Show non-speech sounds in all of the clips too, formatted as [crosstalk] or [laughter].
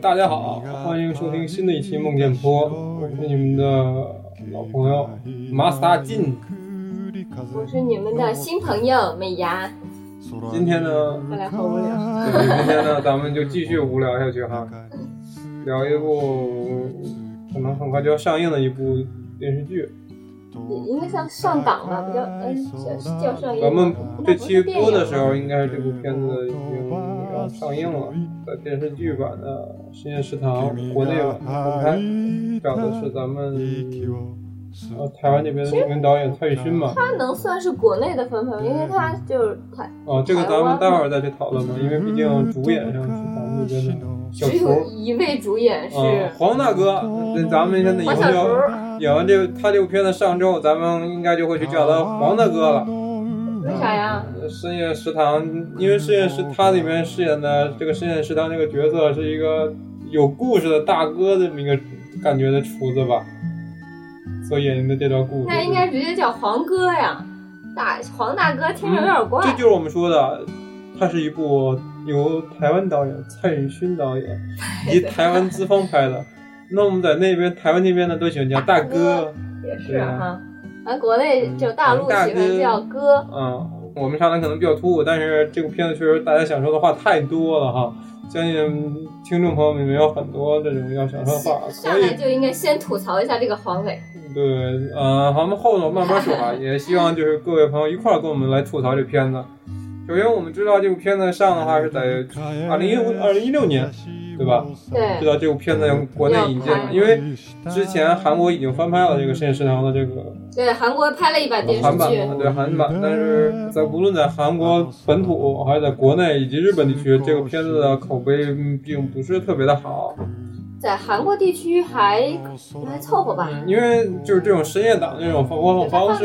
大家好，欢迎收听新的一期梦见坡，我是你们的老朋友马斯达金。我是你们的新朋友美牙。今天呢，看来好无聊。今天呢，咱们就继续无聊下去哈，聊一部可能很快就要上映的一部电视剧。应该像上档吧，比较嗯叫叫上映。咱们这期播的时候，应该是这部片子已经要上映了，在电视剧版的《深夜食堂》国内版公开，找的是咱们呃台湾那边的著名导演蔡宇勋嘛。他能算是国内的翻拍，因为他就是台。哦，这个咱们待会儿再去讨论吧，因为毕竟主演上是咱们这边的小只有一位主演是黄大哥，咱们现在以后就。演完这他这部片子上之后，咱们应该就会去叫他黄大哥了。为啥呀？深夜食堂，因为深夜食他里面饰演的这个深夜食堂这个角色是一个有故事的大哥这么一个感觉的厨子吧，所以演的这段故事。那应该直接叫黄哥呀，大黄大哥听着有点怪。这就是我们说的，它是一部由台湾导演蔡宇勋导演以及台湾资方拍的。那我们在那边台湾那边呢，都喜欢叫大哥，也是哈。咱国内就大陆喜欢叫哥。嗯，我们上来可能比较突兀，但是这部片子确实大家想说的话太多了哈。相信听众朋友们里面有很多这种要想说的话，上来就应该先吐槽一下这个黄磊。对，呃，咱们后头慢慢说啊，也希望就是各位朋友一块儿跟我们来吐槽这片子。首先，我们知道这部片子上的话是在二零一五、二零一六年。对吧？对，知道这部片子国内引进了，因为之前韩国已经翻拍了这个《深夜食堂》的这个。对，韩国拍了一版电视剧。对韩版，但是在无论在韩国本土还是在国内以及日本地区，这个片子的口碑并不是特别的好。在韩国地区还还凑合吧，因为就是这种深夜档这种播放方式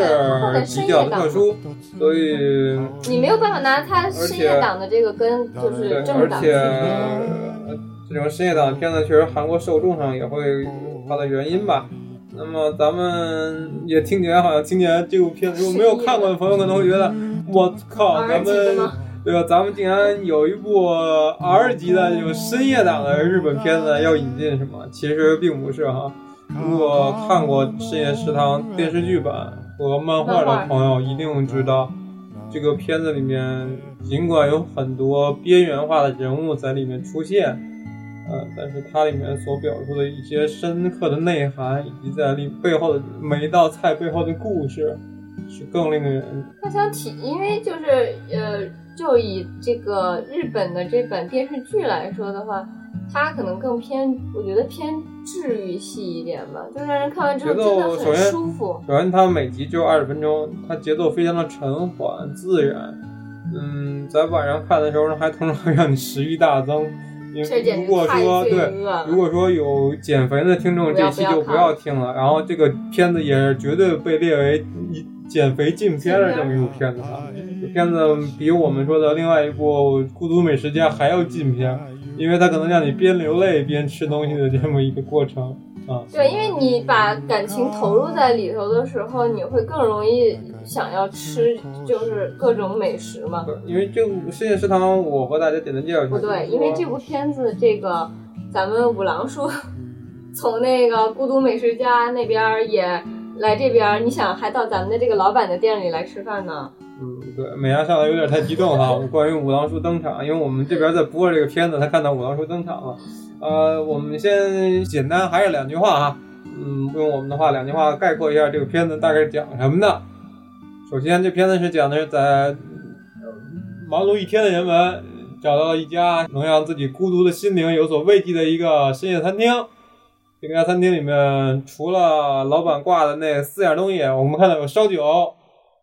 比较特殊，所以你没有办法拿它深夜档的这个跟就是正档这种深夜档的片子，确实韩国受众上也会有它的原因吧。那么咱们也听起来好像今年这部片子，如果没有看过的朋友可能会觉得，我靠，咱们对吧？咱们竟然有一部 R 级的这种深夜档的日本片子要引进，是吗？其实并不是哈。如果看过《深夜食堂》电视剧版和漫画的朋友，一定知道这个片子里面尽管有很多边缘化的人物在里面出现。嗯，但是它里面所表述的一些深刻的内涵，以及在里背后的每一道菜背后的故事，是更令人。他想体，因为就是呃，就以这个日本的这本电视剧来说的话，它可能更偏，我觉得偏治愈系一点吧，就让人看完之后真的很舒服。首先，它每集只有二十分钟，它节奏非常的沉缓自然。嗯，在晚上看的时候，还通常会让你食欲大增。如果说对，如果说有减肥的听众，这期就不要听了。然后这个片子也是绝对被列为一减肥禁片的这么一部片子片子比我们说的另外一部《孤独美食家》还要禁片，因为它可能让你边流泪边吃东西的这么一个过程。啊，对，因为你把感情投入在里头的时候，你会更容易想要吃，就是各种美食嘛。对，因为这部《深夜食堂》，我和大家简单介绍一下。不对，因为这部片子，这个咱们五郎叔从那个《孤独美食家》那边也来这边，你想还到咱们的这个老板的店里来吃饭呢。嗯，对，美伢上来有点太激动哈。[laughs] 关于五郎叔登场，因为我们这边在播这个片子，他看到五郎叔登场了。呃，我们先简单还是两句话哈，嗯，用我们的话两句话概括一下这个片子大概讲什么的。首先，这片子是讲的是在忙碌一天的人们找到了一家能让自己孤独的心灵有所慰藉的一个深夜餐厅。这家餐厅里面除了老板挂的那四样东西，我们看到有烧酒，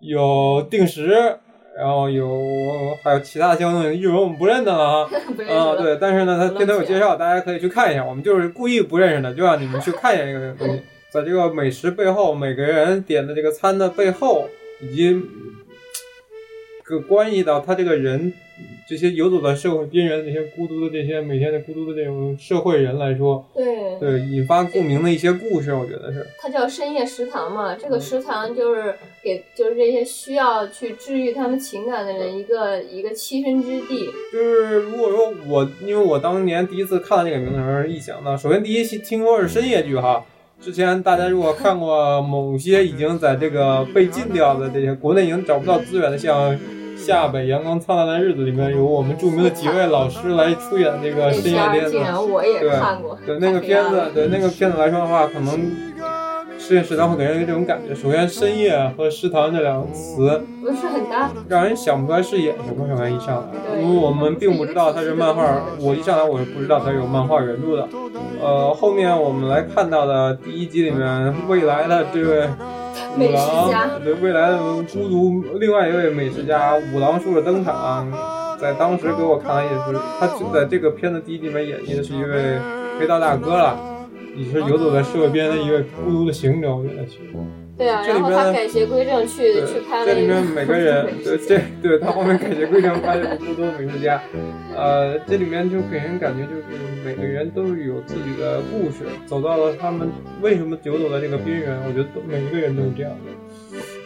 有定时。然后有还有其他相关的日文我们不认得了啊，啊对，但是呢，它片头有介绍，大家可以去看一下。我们就是故意不认识的，就让你们去看一下这个东西。[laughs] 在这个美食背后，每个人点的这个餐的背后，以及个关系到他这个人，这些游走在社会边缘的这些孤独的这些每天的孤独的这种社会人来说，对，对引发共鸣的一些故事，我觉得是。它叫深夜食堂嘛，这个嗯食堂就是给就是这些需要去治愈他们情感的人一个一个栖身之地。就是如果说我，因为我当年第一次看到这个名字的时候，一想到，首先第一期听说是深夜剧哈。之前大家如果看过某些已经在这个被禁掉的这些国内已经找不到资源的，像《夏北阳光灿烂的日子》里面有我们著名的几位老师来出演这个深夜竟。然我也对看过，对那个片子，对那个片子来说的话，可能深夜食堂会给人这种感觉。首先，深夜和食堂这两个词不是很搭。让人想不出来是演什么。什么一上来，对因为我们并不知道它是漫画，我一上来我是不知道它是有漫画原著的。呃，后面我们来看到的第一集里面，未来的这位五郎家，对未来的孤独，另外一位美食家五郎叔的登场，在当时给我看来也是，他就在这个片子第一集里面演绎的是一位黑道大哥了，也是游走在社会边的一位孤独的行者，我觉得是。对啊，然后他改邪归正去去拍了这里面每个人，[laughs] 对这对他后面改邪归正，发现孤独的美食家，呃，这里面就给人感觉就是每个人都是有自己的故事，走到了他们为什么游走在这个边缘，我觉得都每一个人都是这样的。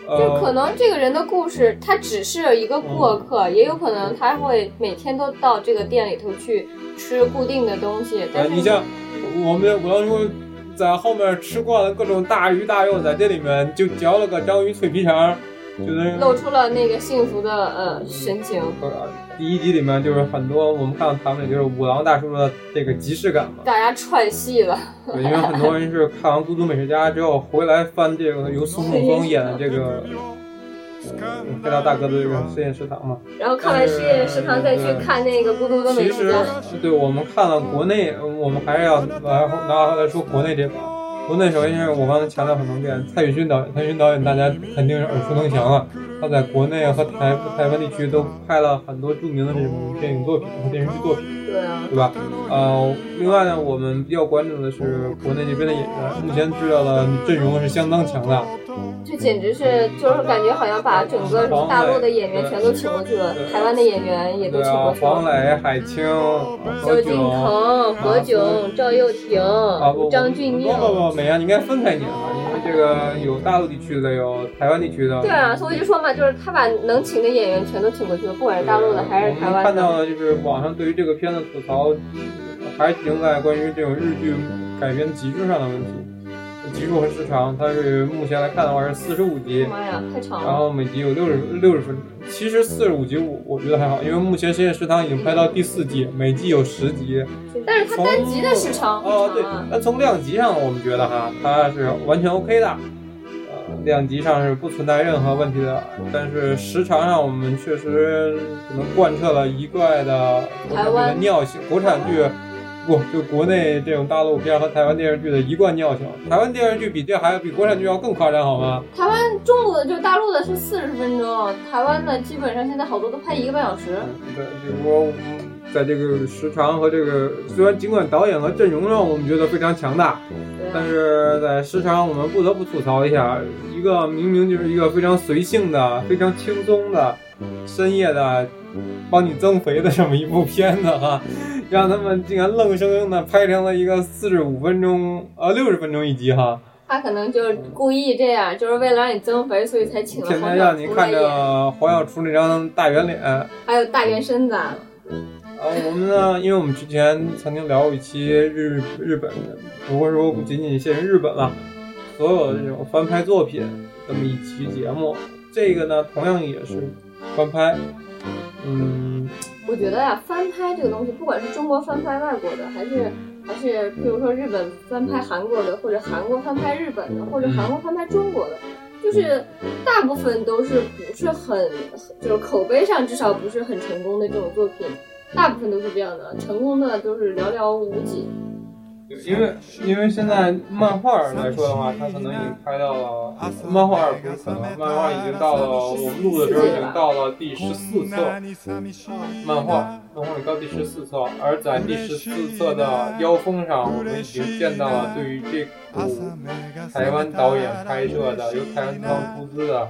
就可呃，能这个人的故事，他只是一个过客，也有可能他会每天都到这个店里头去吃固定的东西。但呃，是你像我们五郎叔在后面吃惯了各种大鱼大肉，在这里面就嚼了个章鱼脆皮肠，就是露出了那个幸福的呃神情。和第一集里面就是很多我们看到他们就是五郎大叔的这个即视感嘛。大家串戏了，对，因为很多人是看完《孤独美食家》之后回来翻这个由孙仲峰演的这个呃黑道大哥的这个实验食堂嘛。然后看完实验食堂再去看那个《孤独的美其实食家》。，对我们看了国内，呃我们还是要来拿来说国内这边。国内首先是我刚才强调很多遍，蔡宇勋导演，蔡宇勋导演大家肯定是耳熟能详了。他在国内和台台湾地区都拍了很多著名的这种电影作品和电视剧作品。对啊，对吧？呃，另外呢，我们比较关注的是国内这边的演员，目前知道的阵容是相当强大。这简直是就是感觉好像把整个大陆的演员全都请过去了，台湾的演员也都请过，去了黄。磊、海清、何萧敬。腾、何炅、赵又廷张钧不不甯。不，美啊，你应该分开念啊，因为这个有大陆地区的，有台湾地区的。对啊，所以就说嘛，就是他把能请的演员全都请过去了，不管是大陆的还是台湾的。看到的就是网上对于这个片子吐槽，还停在关于这种日剧改编集数上的问题。集数和时长，它是目前来看的话是四十五集。妈呀，太长了然！后每集有六十六十分钟，其实四十五集我我觉得还好，因为目前《深夜食堂》已经拍到第四季，每季有十集。但是它单集的时长哦，啊，。那从量级上我们觉得哈，它是完全 OK 的，呃，量级上是不存在任何问题的。但是时长上我们确实可能贯彻了一贯的国产剧的尿性，国产剧。不，就国内这种大陆片和台湾电视剧的一贯尿性，台湾电视剧比这还比国产剧要更夸张，好吗？台湾中国的就大陆的是四十分钟，台湾的基本上现在好多都拍一个半小时。对，就是说在这个时长和这个，虽然尽管导演和阵容上我们觉得非常强大，但是在时长我们不得不吐槽一下，一个明明就是一个非常随性的、非常轻松的、深夜的帮你增肥的这么一部片子哈，让他们竟然愣生生的拍成了一个四十五分钟呃六十分钟一集哈，他可能就是故意这样，就是为了让你增肥，所以才请了黄小天天让你看着黄小厨那张大圆脸。还有大圆身子。啊 [laughs] 呃，我们呢，因为我们之前曾经聊过一期日日本的，不过说不仅仅限于日本了，所有的这种翻拍作品这么一期节目，这个呢同样也是翻拍，嗯，我觉得呀、翻拍这个东西，不管是中国翻拍外国的，还是还是譬如说日本翻拍韩国的，或者韩国翻拍日本的，或者韩国翻拍中国的，就是大部分都是不是很，就是口碑上至少不是很成功的这种作品，大部分都是这样的，成功的都是寥寥无几。因为因为现在漫画来说的话，它可能已经拍到了漫画不是可能，漫画已经到了我们录的时候已经到了第十四册，漫画漫画已到第十四册，而在第十四册的腰封上，我们已经见到了对于这部台湾导演拍摄的由台湾方出资的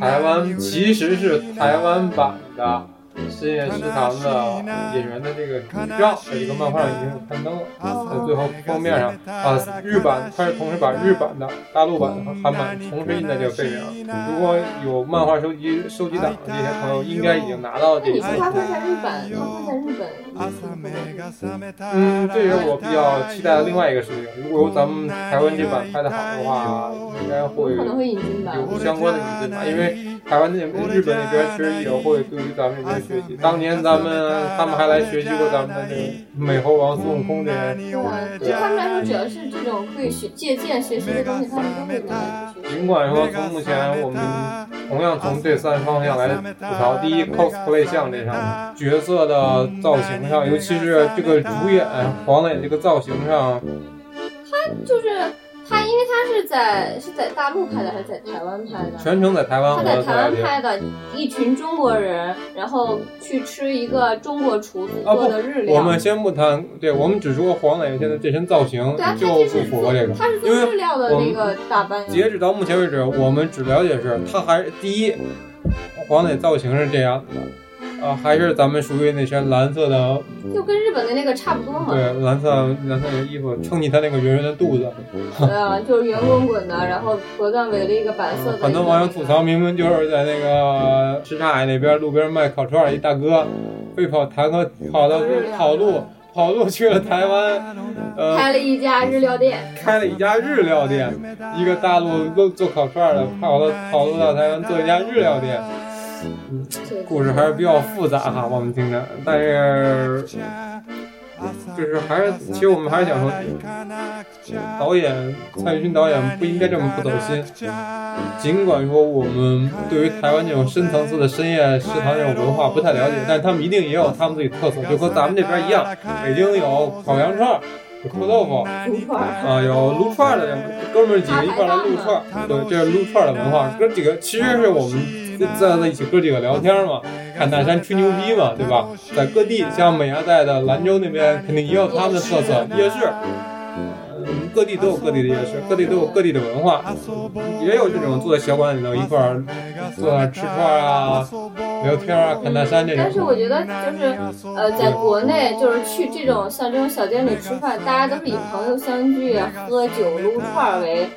台湾其实是台湾版的。深夜食堂的演员的这个剧照，在一个漫画已经刊登了，在最后封面上啊，日版它是同时把日版的、大陆版和韩版同时印在这个背面。如果有漫画收集收集档的这些朋友，应该已经拿到了这你说它在日版，它在日本。嗯，这也是我比较期待的另外一个事情。如果咱们台湾这版拍的好的话，应该会可能会引进吧，有相关的引进吧，因为台湾那边、日本那边其实也会对于咱们这边学习。当年咱们他们还来学习过咱们的这个美猴王孙悟空这些。对，对他们来说，只要是这种可以学借鉴学习的东西，他们都会来去学习。尽管说从目前我们同样从这三方向来吐槽，第一 cosplay 项这上面角色的造型上，尤其是这个主演黄磊这个造型上，他就是他，因为他是在是在大陆拍的还是在台湾拍的？全程在台湾他在台湾拍的，一群中国人，然后去吃一个中国厨子做的日料。我们先不谈，对我们只说黄磊现在这身造型就不符合这个，他是做日料的那个打扮。截止到目前为止，我们只了解是他还第一，黄磊造型是这样的。啊，还是咱们属于那身蓝色的，就跟日本的那个差不多嘛。对，蓝色蓝色的衣服撑起他那个圆圆的肚子。对啊，就是圆滚滚的，然后脖子上围了一个白色的。很多网友吐槽，明明就是在那个什刹海那边路边卖烤串一大哥，被跑坦克跑到跑路跑路去了台湾，呃，开了一家日料店。开了一家日料店，一个大陆做做烤串的跑到跑路到台湾做一家日料店。嗯，故事还是比较复杂哈，我们听着，但是就是还是，其实我们还是想说，导演蔡徐坤导演不应该这么不走心。尽管说我们对于台湾这种深层次的深夜食堂这种文化不太了解，但他们一定也有他们自己特色，就和咱们这边一样，北京有烤羊串。有臭豆腐，啊，有撸串的哥们儿几个一块来撸串，对，这是撸串的文化。哥几个其实是我们在在一起哥几个聊天嘛，看大山吹牛逼嘛，对吧？在各地，像美伢在的兰州那边，肯定也有他们的特色夜市。各地都有各地的夜市，各地都有各地的文化，也有这种坐在小馆里头一块儿坐那吃串啊、聊天啊、看大山这种。但是我觉得就是呃，在国内就是去这种像这种小店里吃饭，大家都是以朋友相聚、喝酒、撸串为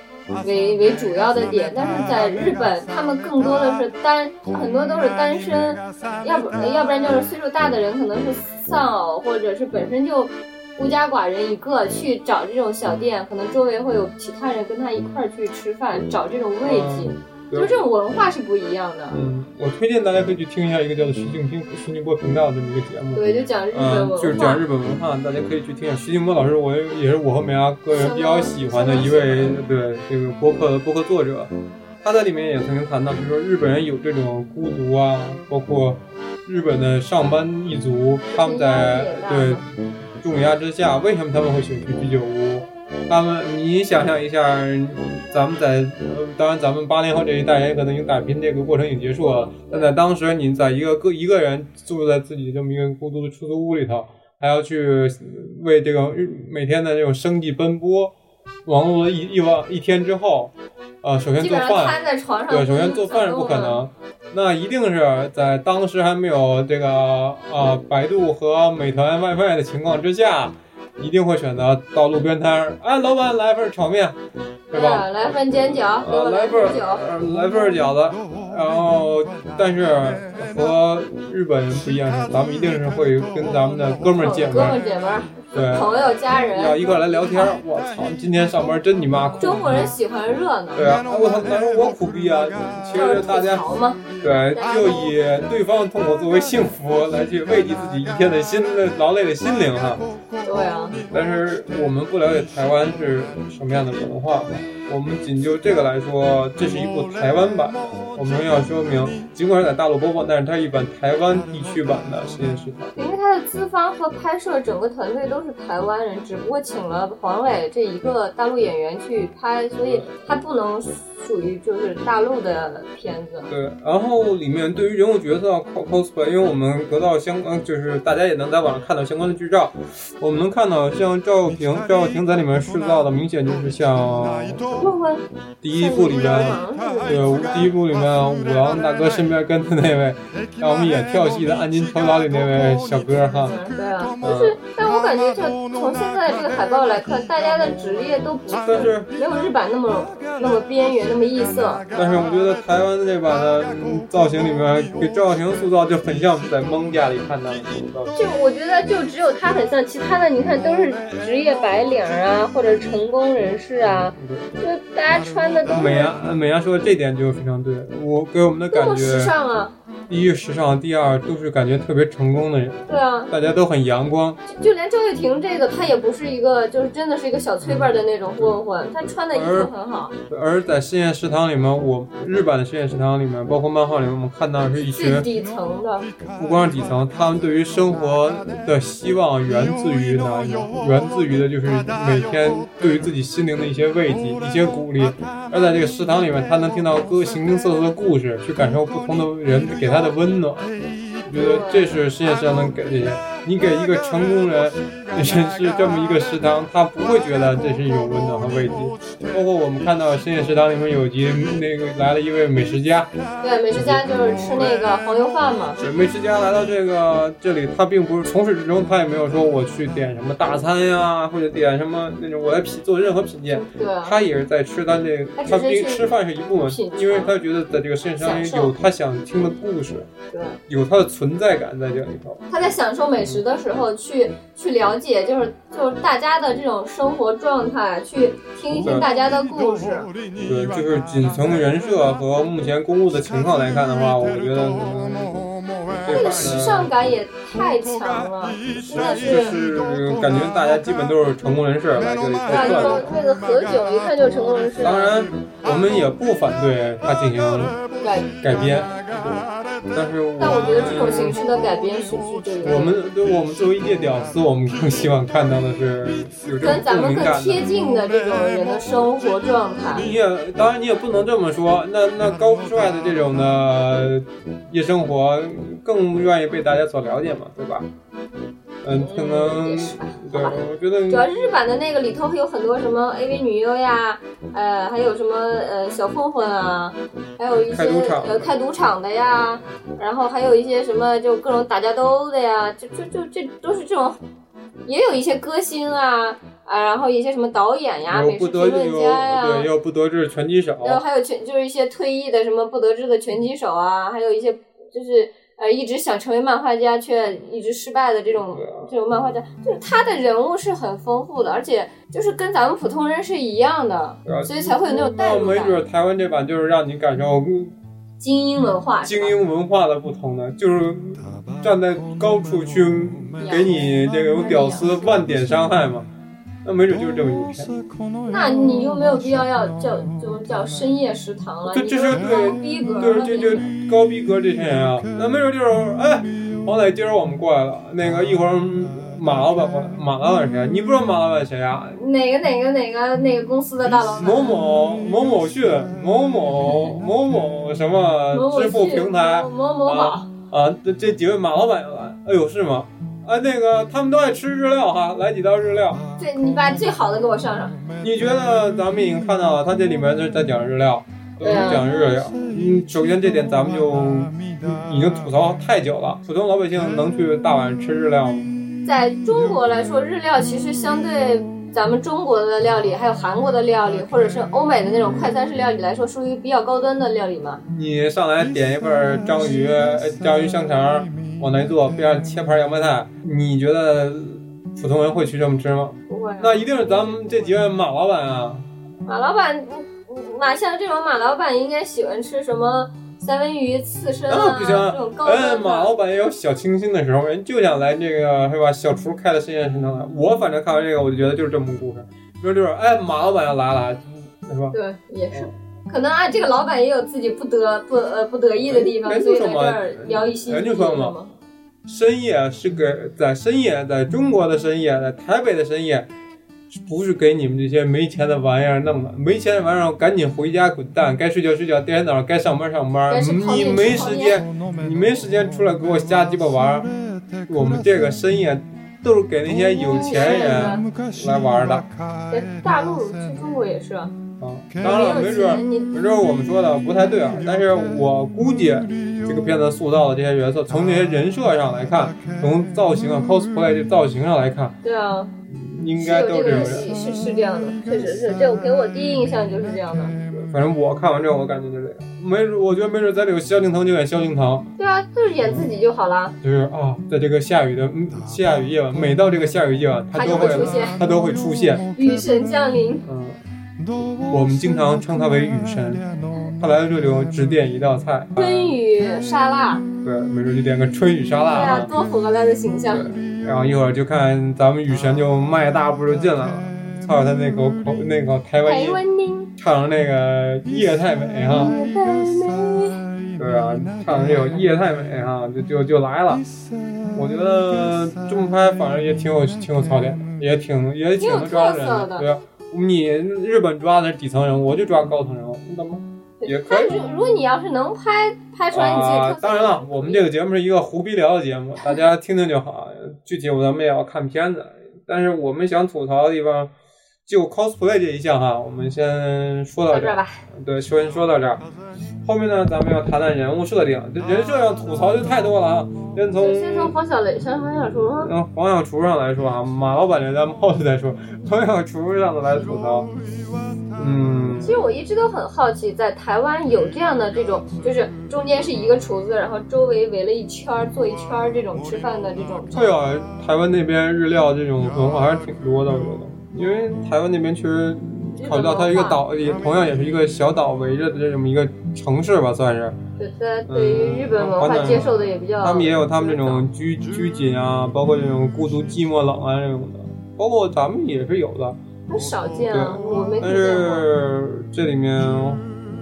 为为主要的点。但是在日本，他们更多的是单，很多都是单身，要不要不然就是岁数大的人可能是丧偶，或者是本身就。孤家寡人一个去找这种小店，可能周围会有其他人跟他一块儿去吃饭，找这种慰藉，就是这种文化是不一样的。嗯，我推荐大家可以去听一下一个叫做徐静听徐静波频道的这么一个节目。对，就讲日本文化。就是讲日本文化，大家可以去听一下。徐静波老师，我也是我和美伢个人比较喜欢的一位对这个播客的播客作者。他在里面也曾经谈到，就是说日本人有这种孤独啊，包括日本的上班一族，他们在对。重压之下，为什么他们会选去居酒屋？他们，你想象一下，咱们在，当然咱们八零后这一代人可能已经打拼这个过程已经结束了，但在当时，你在一个个一个人住在自己这么一个孤独的出租屋里头，还要去为这个每天的这种生计奔波，忙碌了一一晚一天之后，呃，首先做饭，对，首先做饭是不可能。那一定是在当时还没有这个啊百度和美团外卖的情况之下，一定会选择到路边摊儿，哎，老板来份炒面，对吧？来份煎饺，来份来份饺子。然后，但是和日本人不一样是，咱们一定是会跟咱们的哥们儿姐们儿。对，朋友家人要一块来聊天我操，今天上班真你妈苦！中国人喜欢热闹。对啊，我操，那说我苦逼啊！其实大家对，就以对方的痛苦作为幸福来去慰藉自己一天的心的劳累的心灵哈。对啊。但是我们不了解台湾是什么样的文化，我们仅就这个来说，这是一部台湾版。我们要说明，尽管是在大陆播放，但是它一版台湾地区版的实验室。因为它的资方和拍摄整个团队都。都是台湾人，只不过请了黄磊这一个大陆演员去拍，所以他不能属于就是大陆的片子。对，然后里面对于人物角色 cosplay，因为我们得到相关，就是大家也能在网上看到相关的剧照，我们能看到像赵又廷，赵又廷在里面塑造的明显就是像第一部里面，对，第一部里面五郎大哥身边跟的那位，[laughs] 让我们演跳戏的暗金头脑里那位小哥哈。对啊，但是但我感觉就从现在这个海报来看，大家的职业都不是没有日版那么那么边缘那么异色。但是我觉得台湾的这版的造型里面给赵又廷塑造就很像在蒙家里看到的造型。就我觉得就只有他很像，其他的你看都是职业白领啊，或者成功人士啊，就大家穿的都美颜美颜说的这点就非常对，我给我们的感觉时尚啊。第一时尚，第二都是感觉特别成功的人。对啊，大家都很阳光。就连赵又廷这个，他也不是一个，就是真的是一个小崔辈的那种混混，他穿的衣服很好。而在实验食堂里面，我日版的实验食堂里面，包括漫画里面，我们看到是一群底层的，不光是底层，他们对于生活的希望源自于哪一种？源自于的就是每天对于自己心灵的一些慰藉、一些鼓励。而在这个食堂里面，他能听到各形形色色的故事，去感受不同的人给他的温暖。我觉得这是世界上能给这些。你给一个成功人，人是这么一个食堂，他不会觉得这是一种温暖和慰藉。包括我们看到深夜食堂里面有集，那个来了一位美食家。对，美食家就是吃那个黄油饭嘛。对，美食家来到这个这里，他并不是从始至终，他也没有说我去点什么大餐呀，或者点什么那种我来品做任何品鉴。对。他也是在吃他这，他并吃饭是一部分，因为他觉得在这个世界上有他想听的故事，对，有他的存在感在这里头。他在享受美食。的时候去去了解，就是就是大家的这种生活状态，去听一听大家的故事。对，就是仅从人设和目前公布的情况来看的话，我觉得那个时尚感也太强了，真的是感觉大家基本都是成功人士来这里做客的。那个何炅一看就是成功人士。当然，我们也不反对他进行改改编。但是，但我觉得这种形式的改编是不是这个？我们对我们作为夜屌丝，我们更希望看到的是有这跟咱们更贴近的这种人的生活状态。你也当然你也不能这么说，那那高富帅的这种的夜生活更愿意被大家所了解嘛，对吧？嗯，可能对，我觉得主要日版的那个里头有很多什么 AV 女优呀，呃，还有什么呃小混混啊，还有一些呃开赌场的呀，然后还有一些什么就各种打架斗殴的呀，就就就这都是这种，也有一些歌星啊啊，然后一些什么导演呀、美食评论家呀，对，有不得志拳击手，然后还有拳就是一些退役的什么不得志的拳击手啊，还有一些就是。呃，一直想成为漫画家却一直失败的这种这种漫画家，就是他的人物是很丰富的，而且就是跟咱们普通人是一样的，所以才会有那种代入感。没准台湾这版就是让你感受精英文化，精英文化的不同呢，就是站在高处去给你这种屌丝万点伤害嘛。那没准就是这么一片，那你又没有必要要叫就叫深夜食堂了。这这是对逼格，对这就高逼格这些人啊。那没准就是哎，黄磊，今儿我们过来了。那个一会儿马老板过来，马老板谁啊？你不知道马老板谁啊？哪个哪个哪个哪个公司的大老板？某某某某讯，某某某某什么支付平台？某某宝啊，这这几位马老板要来。哎呦，是吗？啊，那个他们都爱吃日料哈，来几道日料。对，你把最好的给我上上。你觉得咱们已经看到了，他这里面是在讲日料，讲日料。嗯，首先这点咱们就已经吐槽太久了。普通老百姓能去大碗吃日料吗？在中国来说，日料其实相对咱们中国的料理，还有韩国的料理，或者是欧美的那种快餐式料理来说，属于比较高端的料理嘛。你上来点一份章鱼，章鱼香肠。往那一坐，边上切盘洋白菜，你觉得普通人会去这么吃吗？不会。那一定是咱们这几位马老板啊。马老板，马像这种马老板应该喜欢吃什么三文鱼刺身啊？不行，哎，马老板也有小清新的时候，人就想来这个是吧？小厨开的实验食堂。我反正看完这个，我就觉得就是这么个故事。说就是，哎，马老板要来了，是吧？对，也是。可能啊，这个老板也有自己不得不呃不得意的地方，所以在这儿聊一些。人就说嘛，深夜是个在深夜，在中国的深夜，在台北的深夜，不是给你们这些没钱的玩意儿弄的。没钱的玩意儿赶紧回家滚蛋，该睡觉睡觉，第二天早上该上班上班你没时间，你没时间出来给我瞎鸡巴玩儿。我们这个深夜都是给那些有钱人来玩的在大陆去中国也是啊，啊。当然了，没准没准我们说的不太对啊，但是我估计这个片子塑造的这些角色，从这些人设上来看，从造型啊 cosplay 这造型上来看，对啊，应该都是有人。是是这样的，确实是，这给我第一印象就是这样的。反正我看完之后，我感觉就这样。没准，我觉得没准在里有萧敬腾就演萧敬腾，对啊，就是演自己就好了，就是啊，在这个下雨的嗯下雨夜晚，每到这个下雨夜晚，他他都会出现，他都会出现。雨神降临。嗯，我们经常称他为雨神。他来到这里后只点一道菜，春雨沙拉，对，没准就点个春雨沙拉对，啊。多符合他的形象。然后一会儿就看咱们雨神就迈大步就进来了，操他那口口那个台湾音，唱那个夜太美哈。对啊，唱的这首《夜太美》哈，就就就来了。我觉得这么拍反正也挺有挺有槽点的，也挺也挺能抓人的对啊，你日本抓的是底层人物，我就抓高层人物，你怎么也可以但是如果你要是能拍拍出来你自己啊当然了，我们这个节目是一个胡逼聊的节目，[laughs] 大家听听就好。具体咱们也要看片子，但是我们想吐槽的地方，就 cosplay 这一项哈，我们先说到这儿。对，先说到这儿。后面呢，咱们要谈谈人物设定。这人设要吐槽就太多了啊。先从先从黄小雷，先黄小厨吗？嗯黄小厨上来说啊，马老板这咱们后头再说。黄小厨上的来吐槽，嗯其实我一直都很好奇，在台湾有这样的这种，就是中间是一个厨子，然后周围围了一圈儿，做一圈儿这种吃饭的这种。会啊，台湾那边日料这种文化还是挺多的，我觉得，因为台湾那边其实考虑到它一个岛，也同样也是一个小岛围着的这么一个城市吧，算是。对，对于日本文化接受的也比较。他们也有他们这种拘拘谨啊，包括这种孤独、寂寞、冷啊这种的，包括咱们也是有的。很少见啊，我没但听见过。是这里面，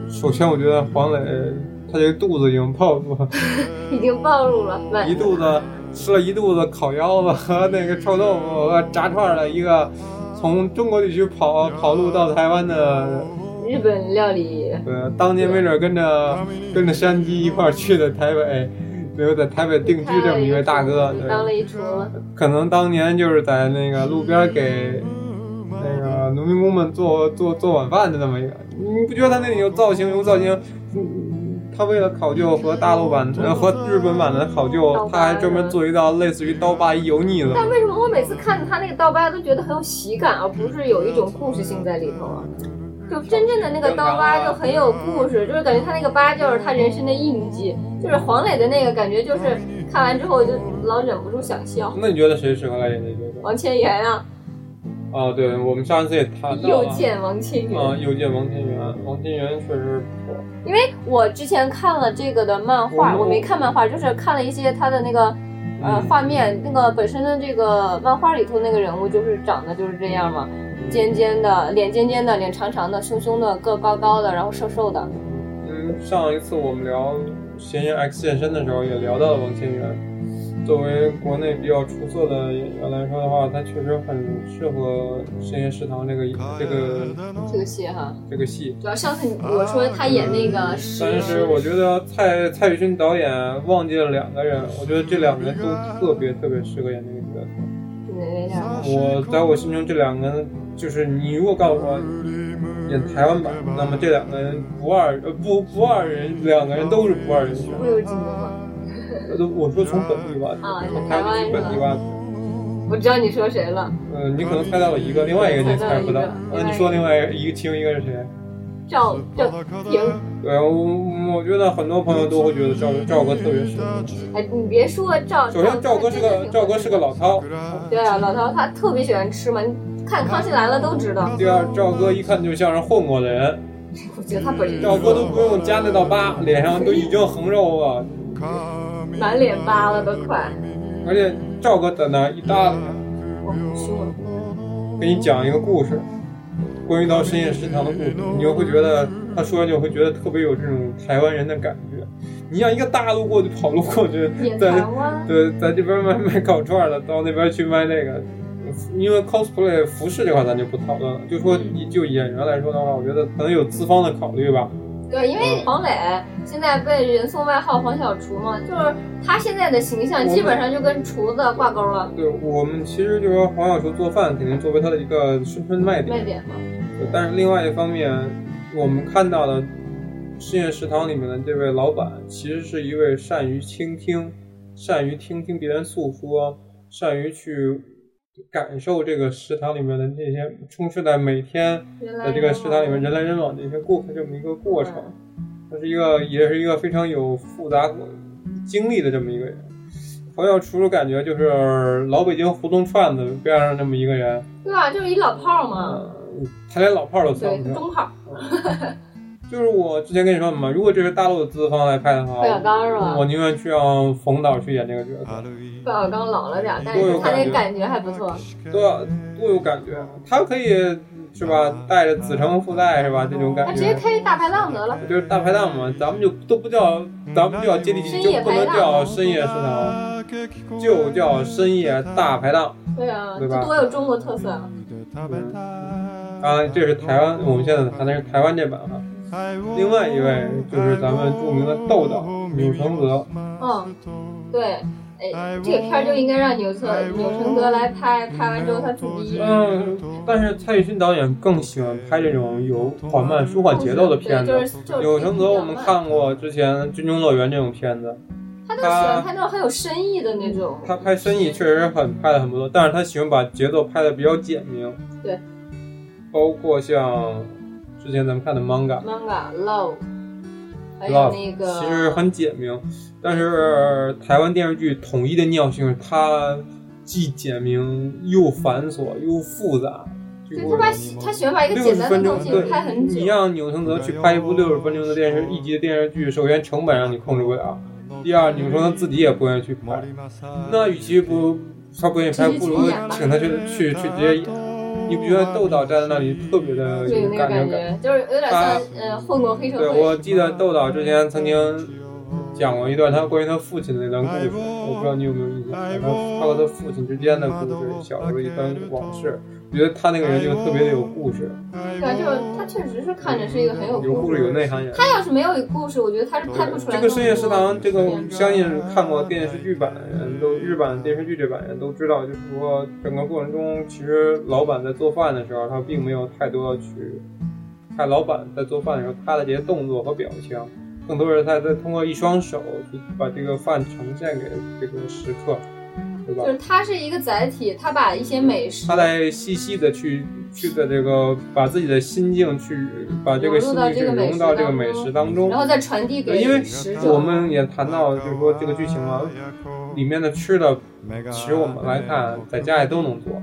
首先我觉得黄磊他这个肚子已经暴露了，[laughs] 已经暴露了，一肚子吃了一肚子烤腰子和那个臭豆腐和炸串的一个从中国地区跑跑路到台湾的，日本料理，对，当年没准跟着跟着山鸡一块去的台北，没有在台北定居这么一位大哥，对。当了一厨。可能当年就是在那个路边给那个农民工们做做做晚饭的那么一个，你不觉得他那里有造型有造型？嗯，他为了考究和大陆版呃和日本版的考究，他还专门做一道类似于刀疤油腻的。但为什么我每次看着他那个刀疤都觉得很有喜感，而不是有一种故事性在里头啊？就真正的那个刀疤就很有故事，就是感觉他那个疤就是他人生的印记。就是黄磊的那个感觉，就是看完之后就老忍不住想笑。那你觉得谁适合来演这角色？王千源啊，啊，对，我们上一次也谈到了。又见王千源。啊，又见王千源，王千源确实不错。因为我之前看了这个的漫画，我我没看漫画，就是看了一些他的那个呃嗯画面，那个本身的这个漫画里头那个人物就是长得就是这样嘛，尖尖的，脸尖尖的，脸长长的，凶凶的，个高高的，然后瘦瘦的。嗯，上一次我们聊《嫌疑人 X 现身》的时候，也聊到了王千源。作为国内比较出色的演员来说的话，他确实很适合《深夜食堂》这个这个这个戏哈，这个戏。主要上次我说他演那个是，但是我觉得蔡蔡宇勋导演忘记了两个人，我觉得这两个人都特别特别适合演这个角色。我在我心中这两个人，就是你如果告诉我演台湾版，那么这两个人不二呃不不二人，两个人都是不二人选。会有几个吗？呃，我说从本地吧，啊从台湾本地吧，我知道你说谁了，嗯，你可能猜到了一个，另外一个你猜不到。那你说另外一个其中一个是谁？赵赵平。对，我我觉得很多朋友都会觉得赵赵哥特别适合。哎，你别说赵，首先，赵哥是个赵哥是个老饕。对啊，老饕他特别喜欢吃嘛，你看《康熙来了》都知道。第二，赵哥一看就像是混过的人，[laughs] 我觉得他本人赵哥都不用加那道疤，脸上都已经横肉了，满脸疤了都快，而且赵哥在那一搭理，我很凶啊。给你讲一个故事，关于到深夜食堂的故事，你又会觉得他说完就会觉得特别有这种台湾人的感觉。你像一个大陆过去跑路过去，在，对，在这边卖卖烤串的，到那边去卖那个。因为 cosplay 服饰这块咱就不讨论了，就说就演员来说的话，我觉得可能有资方的考虑吧。对，因为黄磊现在被人送外号“黄小厨”嘛，就是他现在的形象基本上就跟厨子挂钩了，对我们其实就说黄小厨做饭肯定作为他的一个宣传卖点，卖点嘛。但是另外一方面，我们看到的实验食堂里面的这位老板，其实是一位善于倾听、善于听听别人诉说、善于去感受这个食堂里面的那些充斥在每天原来在这个食堂里面人来人往的一些过这么一个过程，他是一个也是一个非常有复杂经历的这么一个人。黄小厨感觉就是老北京胡同串子边上这么一个人，对啊？就是一老炮儿嘛，嗯，他连老炮儿都算不，上。中炮，就是我之前跟你说的嘛，如果这是大陆的资方来拍的话，费小刚是吧我宁愿去让冯导去演这个角色，费小刚老了点，但是他有感觉那感觉还不错。多多有感觉。他可以是吧，带着子承父带是吧，这种感觉。直接开大排档得了，就是大排档嘛，咱们就都不叫，咱们就叫接地气，就不能叫深夜食堂，就叫深夜大排档。对啊，对吧多有中国特色啊！啊，这是台湾，我们现在谈的是台湾这版哈。另外一位就是咱们著名的豆豆钮承泽，嗯，对，哎，这个片儿就应该让钮承钮承泽来拍，拍完之后他自己嗯，但是蔡宇勋导演更喜欢拍这种有缓慢舒缓节奏的片子。钮承泽我们看过之前《军中乐园》这种片子，他都喜欢拍那种很有深意的那种。他拍深意确实很拍的很不错，但是他喜欢把节奏拍的比较简明。对，包括像之前咱们看的 manga。manga love，还有 Love 那个其实很简明，但是台湾电视剧统一的尿性它既简明又繁琐又复杂。对他把他喜欢把一个简六十分钟，单的东西对拍很久你。让钮承泽去拍一部六十分钟的电视一集的电视剧，首先成本让你控制不了，第二钮承泽自己也不愿意去拍。那与其不他不愿意拍，不如请他去去去直接演。你不觉得豆导站在那里特别的，有那个感？觉就是有点像呃混过黑社会对，我记得豆导之前曾经讲过一段他关于他父亲的那段故事，我不知道你有没有印象？他他和他父亲之间的故事，小时候一段往事。我觉得他那个人就特别的有故事，对啊，就是他确实是看着是一个很有有故事有内涵人。他要是没有故事，我觉得他是拍不出来这个深夜食堂，这个相信看过电视剧版的人都，日版电视剧这版人都知道，就是说整个过程中，其实老板在做饭的时候，他并没有太多的去看老板在做饭的时候他的这些动作和表情，更多是他在通过一双手去把这个饭呈现给这个食客，对吧就？是它是一个载体，它把一些美食它在细细的去去的这个把自己的心境去把这个心境去融到这个美食当中然，后再传递给对因为。我们也谈到，就是说这个剧情嘛，里面的吃的，其实我们来看，在家里都能做，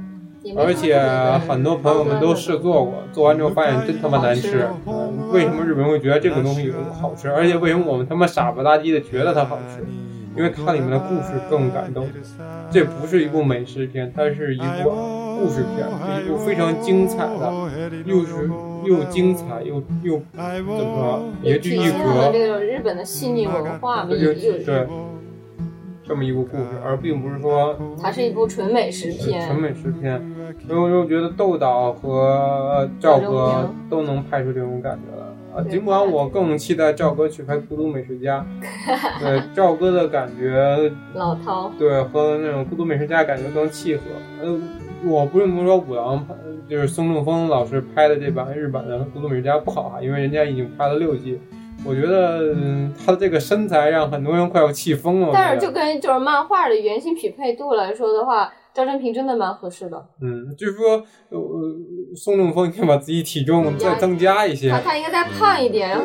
而且很多朋友们都试做过，做完之后发现真他妈难吃。嗯为什么日本人会觉得这个东西好吃？而且为什么我们他妈傻不拉几的觉得它好吃？因为它里面的故事更感动。这不是一部美食片，它是一部故事片，是一部非常精彩的，又是又精彩又又怎么说别具一格。这种日本的细腻文化嘛，这就也有对，这么一部故事，而并不是说它是一部纯美食片纯。美食片。所以我就觉得豆导和赵哥都能拍出这种感觉来。啊，尽管我更期待赵哥去拍《孤独美食家》，[laughs] 对赵哥的感觉，老饕，对和那种《孤独美食家》感觉更契合。呃，我不是说五郎，就是松正峰老师拍的这版日版的《孤独美食家》不好啊，因为人家已经拍了六季。我觉得、嗯他的这个身材让很多人快要气疯了。但是就跟就是漫画的原型匹配度来说的话，赵正平真的蛮合适的。嗯，就是说，呃，宋仲峰应该把自己体重再增加一些他，他应该再胖一点，然后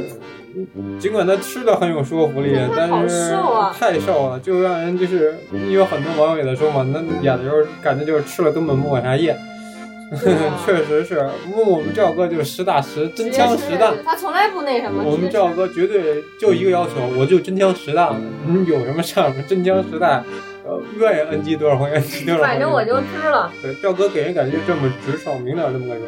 尽管他吃的很有说服力但是太瘦了，就让人就是，因为很多网友也在说嘛，那演的时候感觉就是吃了根本不往下咽。啊 [laughs] 确实是，问我们赵哥就是实打实，真枪实弹。他从来不那什么。我们赵哥绝对就一个要求，我就真枪实弹了。你有什么上什么，真枪实弹。呃，愿意 NG 多少回 NG [laughs] 多少回。反正我就知了。对，赵哥给人感觉就这么直爽明了这么个人。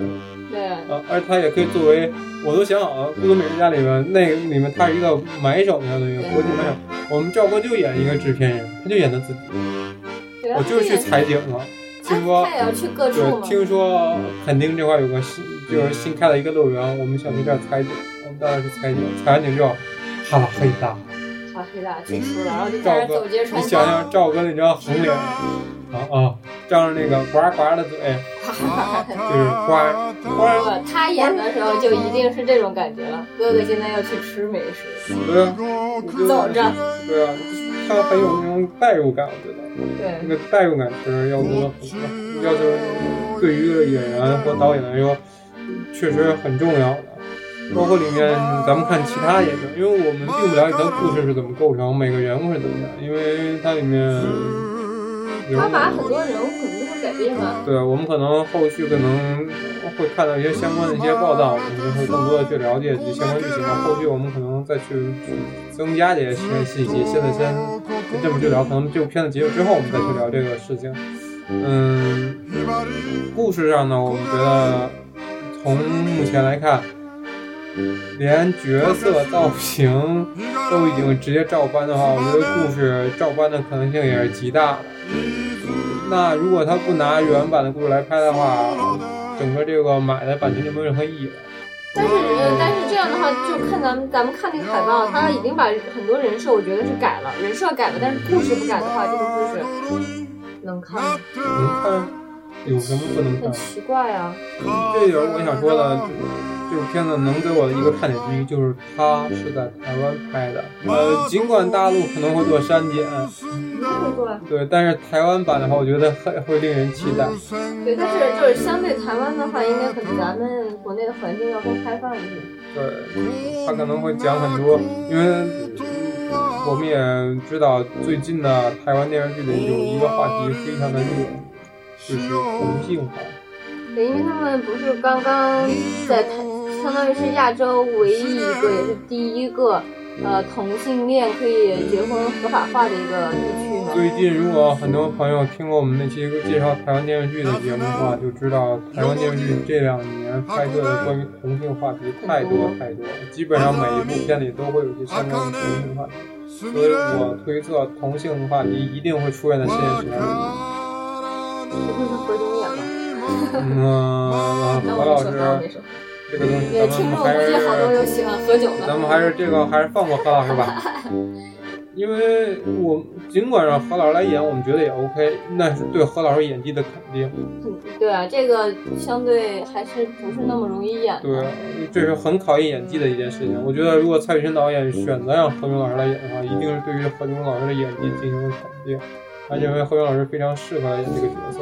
对。啊，而他也可以作为，我都想好了，《孤独美食家》里面那里面他是一个买手，相当于国际买手。我们赵哥就演一个制片人，他就演他自己。我就是去采景了，听说他也要去各处对，听说垦丁这块有个新，就是新开了一个乐园，我们想去这儿采景。我们当然是采景，采完景之后，哈拉黑大。哈黑大结束了，然后就开始走街串巷。你想想赵哥那张红脸，啊啊，张着那个呱呱的嘴，[laughs] 就是呱呱。他演的时候就一定是这种感觉了。哥哥现在要去吃美食，对啊，走着。对啊，他很有那种代入感，我觉得。对。那个代入感是要做的很高，要求对于演员和导演来说，确实很重要的。包括里面，咱们看其他演员，因为我们并不了解他的故事是怎么构成，每个人物是怎么样，因为它里面他把很多人物可能都会改变嘛。对，我们可能后续可能会看到一些相关的一些报道，我们会更多的去了解这些相关剧情。后续我们可能再去增加这些信息。现在先先这么去聊，可能这部片子结束之后，我们再去聊这个事情。嗯，故事上呢，我们觉得从目前来看。连角色造型都已经直接照搬的话，我觉得故事照搬的可能性也是极大的。那如果他不拿原版的故事来拍的话，整个这个买的版权就没有任何意义了。但是，但是这样的话，就看咱们咱们看那个海报，他已经把很多人设，我觉得是改了，人设改了，但是故事不改的话，这个故事能看吗？能看，有什么不能看？很奇怪啊！这有我想说的。这部片子能给我的一个看点之一，就是它是在台湾拍的。呃，尽管大陆可能会做删减，对，但是台湾版的话，我觉得会会令人期待。对，但是就是相对台湾的话，应该可能咱们国内的环境要更开放一些。对，他可能会讲很多，因为我们也知道最近的台湾电视剧里有一个话题非常的热，就是同性化。对，因为他们不是刚刚在台。相当于是亚洲唯一一个，也是第一个，呃，同性恋可以结婚合法化的一个地区嘛。最近，如果很多朋友听过我们那期介绍台湾电视剧的节目的话，就知道台湾电视剧这两年拍摄的关于同性话题太多太多了，基本上每一部片里都会有些相关的同性话题。所以我推测同性话题一定会出现在现实中。这就是何炅演的。嗯，[laughs] 何老师。这个东西，咱们还是咱们还是这个还是放过何老师吧，[laughs] 因为我尽管让何老师来演，我们觉得也 OK，那是对何老师演技的肯定。对啊，这个相对还是不是那么容易演。对，这是很考验演技的一件事情。我觉得如果蔡宇森导演选择让何炅老师来演的话，一定是对于何炅老师的演技进行了肯定，他认为何勇老师非常适合演这个角色。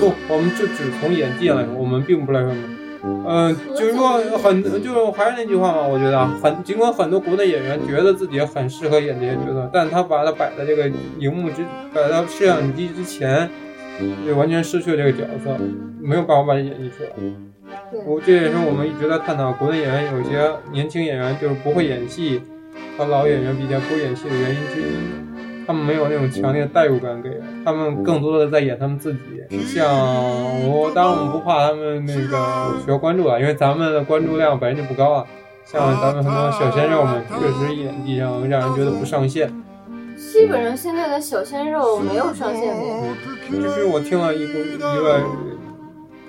不，我们就只从演技来说，我们并不来说。嗯，就是说很，就还是那句话嘛，我觉得很，尽管很多国内演员觉得自己很适合演这些角色，但他把他摆在这个荧幕之，摆到摄像机之前，就完全失去了这个角色，没有办法把它演绎出来。我这也是我们一直在探讨，国内演员有些年轻演员就是不会演戏，和老演员比较不会演戏的原因之一。他们没有那种强烈的代入感，给他们更多的在演他们自己。像我，当然我们不怕他们那个需要关注啊，因为咱们的关注量本身就不高啊。像咱们很多小鲜肉们，确实演技上让人觉得不上线。基本上现在的小鲜肉没有上线过。就是我听了一个一个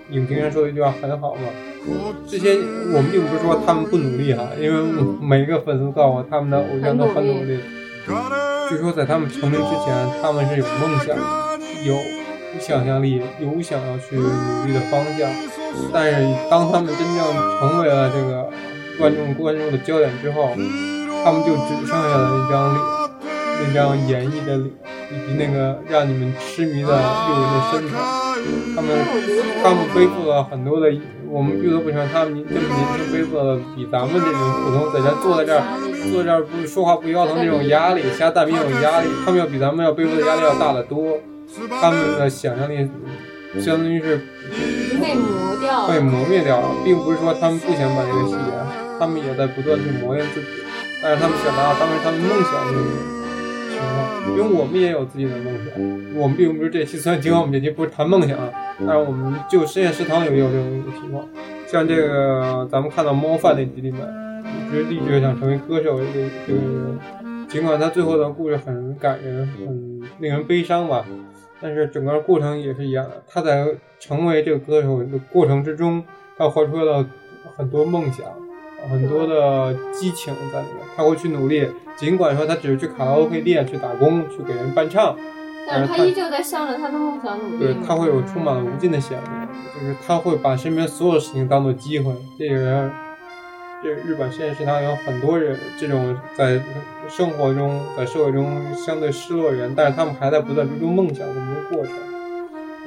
影评人说的一句话很好嘛，这些我们并不是说他们不努力哈，因为每一个粉丝告诉我，他们的偶像都很努力。据说在他们成名之前，他们是有梦想、有想象力、有想要去努力的方向。但是当他们真正成为了这个观众关注的焦点之后，他们就只剩下了那张脸，那张演绎的脸，以及那个让你们痴迷的诱人的身材。他们，他们背负了很多的，我们不得不承认，他们这么年轻背负了比咱们这种普通在家坐在这儿。坐这儿不说话不腰疼那种压力，瞎大兵那种压力，他们要比咱们要背负的压力要大得多。他们的想象力相当于是被磨掉，被磨灭掉了，并不是说他们不想把这个戏演，他们也在不断去磨练自己，但是他们想达到当时他们梦想的那种情况，因为我们也有自己的梦想。我们并不是这期，虽然今晚我们这期不是谈梦想，但是我们就深夜食堂有有这种情况。像这个咱们看到猫饭那集里面，一直立志想成为歌手这个这个人，尽管他最后的故事很感人，很令人悲伤吧。但是整个过程也是一样的，他在成为这个歌手的过程之中，他活出了很多梦想，很多的激情在里面。他会去努力，尽管说他只是去卡拉 OK 店去打工，去给人伴唱，但是他依旧在向着他的梦想努力。对他会有充满了无尽的想念，就是他会把身边所有事情当做机会。这个人。这日本现实食堂有很多人，这种在生活中、在社会中相对失落的人，但是他们还在不断追逐梦想这么一个过程。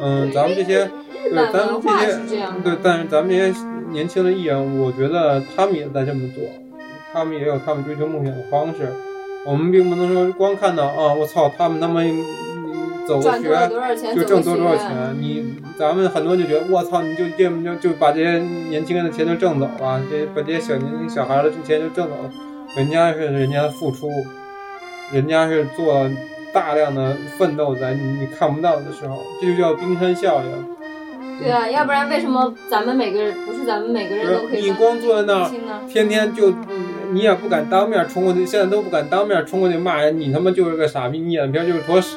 嗯，咱们这些，对，咱们这些，对，但是咱们这些年轻的艺人，我觉得他们也在这么做，他们也有他们追求梦想的方式。我们并不能说光看到啊，我操，他们他妈。走个学就挣多多少钱？你咱们很多人就觉得我操，你就这么就就把这些年轻人的钱都挣走了，这把这些小年轻小孩的钱就挣走了。人家是人家的付出，人家是做大量的奋斗，在你你看不到的时候，这就叫冰山效应。对啊，要不然为什么咱们每个人不是咱们每个人都可以？你光坐在那儿，天天就。你也不敢当面冲过去，现在都不敢当面冲过去骂人。你他妈就是个傻逼，你眼皮就是坨屎。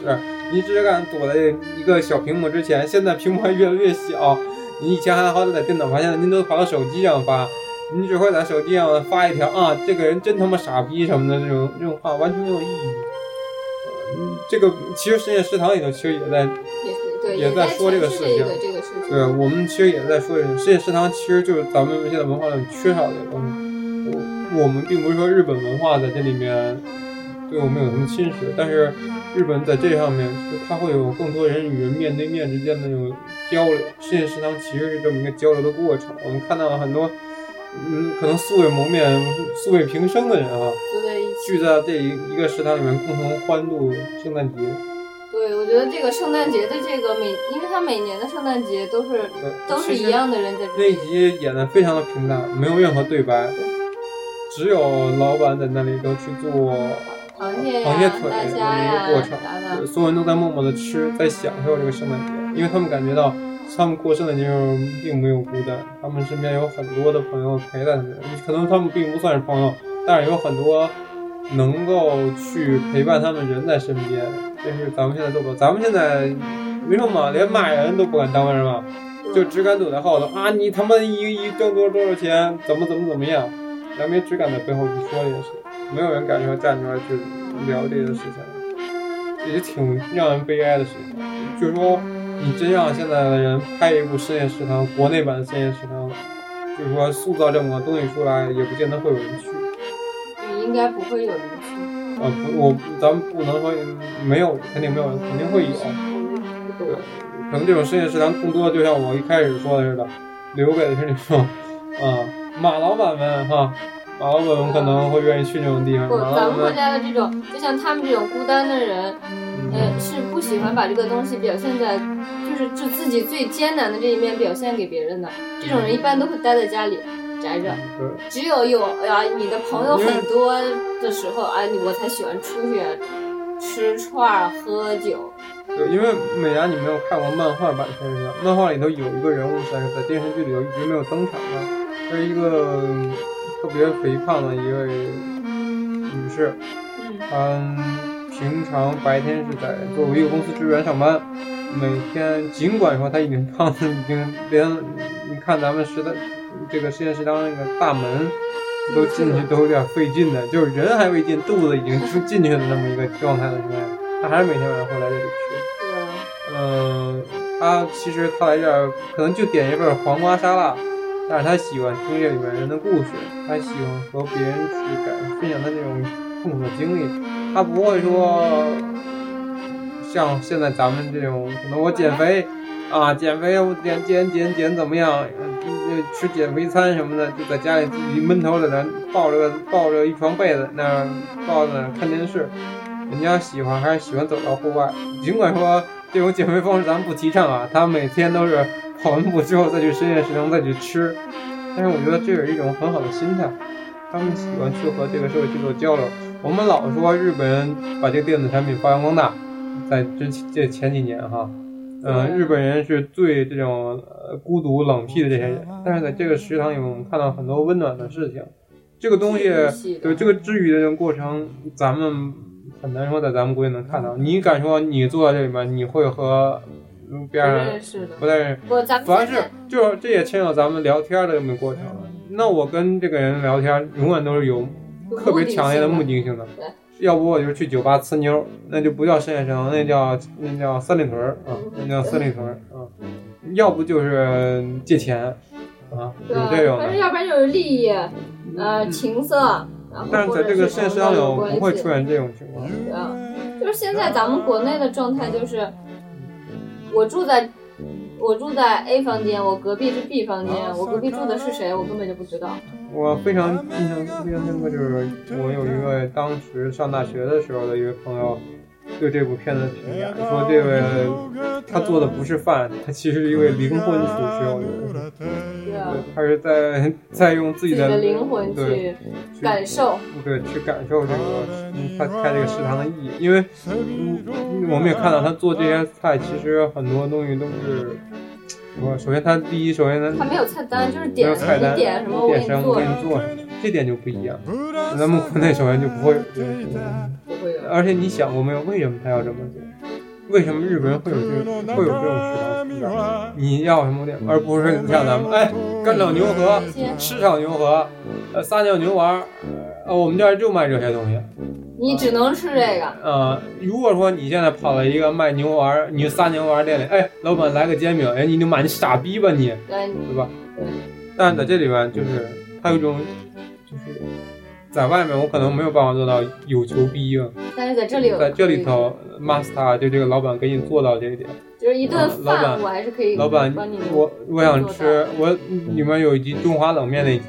你只敢躲在一个小屏幕之前，现在屏幕还越来越小。你以前还好歹在电脑发，现在您都跑到手机上发，你只会在手机上发一条啊，这个人真他妈傻逼什么的这种这种话，完全没有意义。嗯，这个其实深夜食堂里头其实也在也在说这个事情。对，我们其实也在说这个深夜食堂，其实就是咱们现在文化上缺少的东西。我。们并不是说日本文化在这里面对我们有什么侵蚀，但是日本在这上面，是它会有更多人与人面对面之间的那种交流。世界食堂其实是这么一个交流的过程。我们看到了很多，嗯，可能素未谋面、素未平生的人啊，聚在这一个食堂里面，共同欢度圣诞节。对，我觉得这个圣诞节的这个每，因为他每年的圣诞节都是都是一样的人在。那一集演的非常的平淡，没有任何对白。只有老板在那里头去做螃蟹螃蟹腿这么一个过程，所有人都在默默的吃，在享受这个圣诞节，因为他们感觉到他们过圣诞节时候并没有孤单，他们身边有很多的朋友陪在他们，可能他们并不算是朋友，但是有很多能够去陪伴他们人在身边，这是咱们现在做不到。咱们现在没什么，连骂人都不敢当面骂，就只敢躲在后头啊，你他妈一一挣多多少钱，怎么怎么怎么样。咱们也只敢在背后去说这件事，没有人敢说站出来去聊这些事情，也挺让人悲哀的事情。就是说，你真让现在的人拍一部深夜食堂，国内版的深夜食堂，就是说塑造这么个东西出来，也不见得会有人去。你应该不会有人去。啊，不，我咱们不能说没有，肯定没有人，肯定会有。对，可能这种深夜食堂更多就像我一开始说的似的，留给的是那种，啊。马老板们哈，马老板们可能会愿意去那种地方。不，咱们国家的这种，就像他们这种孤单的人，呃，是不喜欢把这个东西表现在，就是就自己最艰难的这一面表现给别人的。这种人一般都会待在家里宅着。只有有呀，你的朋友很多的时候，哎，我才喜欢出去吃串儿、喝酒。对，因为美伢，你没有看过漫画版《天使漫画里头有一个人物但是在电视剧里头一直没有登场的。是一个特别肥胖的一位女士，她平常白天是在作为一个公司职员上班，每天尽管说她已经胖的已经连你看咱们食堂这个实验室当那个大门都进去都有点费劲的，就是人还未进，肚子已经进去的那么一个状态的时候，她还是每天晚上会来这里吃。嗯，她其实她来这儿可能就点一份黄瓜沙拉。但是他喜欢听这里面人的故事，他喜欢和别人去感分享他那种痛苦的经历，他不会说像现在咱们这种，可能我减肥啊，减肥我减减减减怎么样，吃减肥餐什么的，就在家里自己闷头在那抱着抱着一床被子那抱着那看电视，人家喜欢还是喜欢走到户外，尽管说这种减肥方式咱们不提倡啊，他每天都是。跑完步之后再去深夜食堂再去吃，但是我觉得这是一种很好的心态。他们喜欢去和这个社会去做交流。我们老说日本人把这个电子产品发扬光大，在之这前几年哈，嗯、对日本人是最这种呃孤独冷僻的这些人，但是在这个食堂里面，我们看到很多温暖的事情。这个东西对这个治愈的这个过程，咱们很难说在咱们国内能看到。你敢说你坐在这里面，你会和边上认识的。不太认识？不，咱们反而是就是这也牵扯到咱们聊天的这么个过程。那我跟这个人聊天，永远都是有有特别强烈的目的的性的。要不我就去酒吧呲妞，那就不叫深夜食堂，那叫那叫三里屯儿啊，那叫三里屯儿啊。要不就是借钱啊，有这种反正。要不然就是利益，呃，情色，但是在这个深夜食堂里，我不会出现。现这种情况。对啊，就是现在咱们国内的状态就是，我住在我住在 A 房间，我隔壁是 B 房间，我隔壁住的是谁，我根本就不知道。我非常印象非常深刻，就是我有一位当时上大学的时候的一位朋友，对这部片子的评价，说这位他做的不是饭，他其实是一位灵魂厨师，我觉得是。对他是在在用自自己己的的灵魂对去感受。对去感受这个嗯他开这个食堂的意义，因为嗯我们也看到他做这些菜，其实很多东西都是。我首先，他第一，首先他他没有菜单，就是没点点什么我给点什么你做我给你做什么，这点就不一样。咱们国内首先就不会不会有。而且你想过没有，为什么他要这么做？为什么日本人会有这个会有这种食堂存在？你要什么点，而不是像咱们哎，干炒牛河、吃炒牛河、呃撒尿牛丸儿，呃我们这儿就卖这些东西。你只能吃这个，呃，如果说你现在跑到一个卖牛丸儿、你撒牛丸儿店里，哎，老板来个煎饼，哎，你就骂你傻逼吧你，对，吧？对，但是在这里边就是他有一种，就是在外面我可能没有办法做到有求必应，但是在这里在这里头，master 就这个老板给你做到这一点。就是一顿啊老板饭，我还是可以老板，我我想吃，我里面有一集中华冷面那集，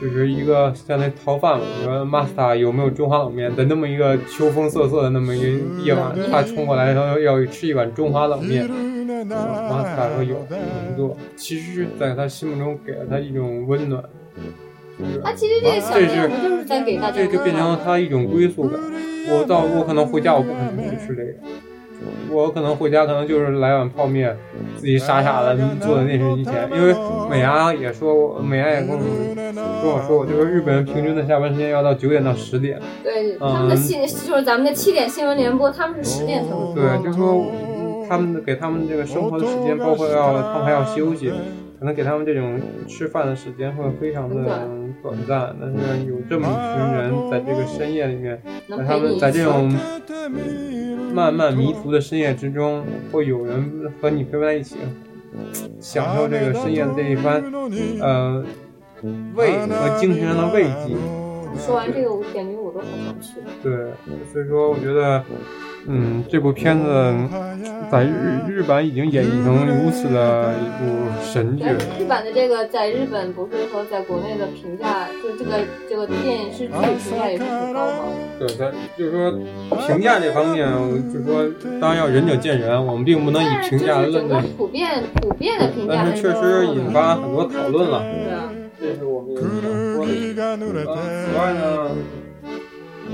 就是一个相当于逃饭嘛。我说 master 有没有中华冷面？在那么一个秋风瑟瑟的那么一个夜晚，他冲过来说要吃一碗中华冷面。，master 说有，能做。其实，在他心目中给了他一种温暖，就是他其实这个小这店是不就是在给大家这就变成了他一种归宿感。我到我可能回家，我不可能去吃这个，我可能回家可能就是来碗泡面，自己傻傻的坐在电视机前。因为美伢也说过，美伢也跟我跟我说过，就是日本人平均的下班时间要到九点到十点。对嗯他们的新就是咱们的七点新闻联播，他们是十点才会播对，就是说嗯他们给他们这个生活的时间，包括要他们还要休息，可能给他们这种吃饭的时间会非常的短暂。但是有这么一群人在这个深夜里面，在他们。在这种漫漫迷途的深夜之中，会有人和你陪伴在一起，享受这个深夜的这一番呃慰和精神上的慰藉。说完这个，我感觉我都好想去。对，所以说我觉得，嗯，这部片子在日日版已经演绎成如此的一部神剧日版的这个在日本不是和在国内的评价，就这个这个电视剧评价也是很高吗。对，咱就是说评价这方面，就是说当然要仁者见仁，我们并不能以评价就是整个论的，普遍普遍的评价但是确实引发很多讨论了。对啊，这是我们说的此外呢，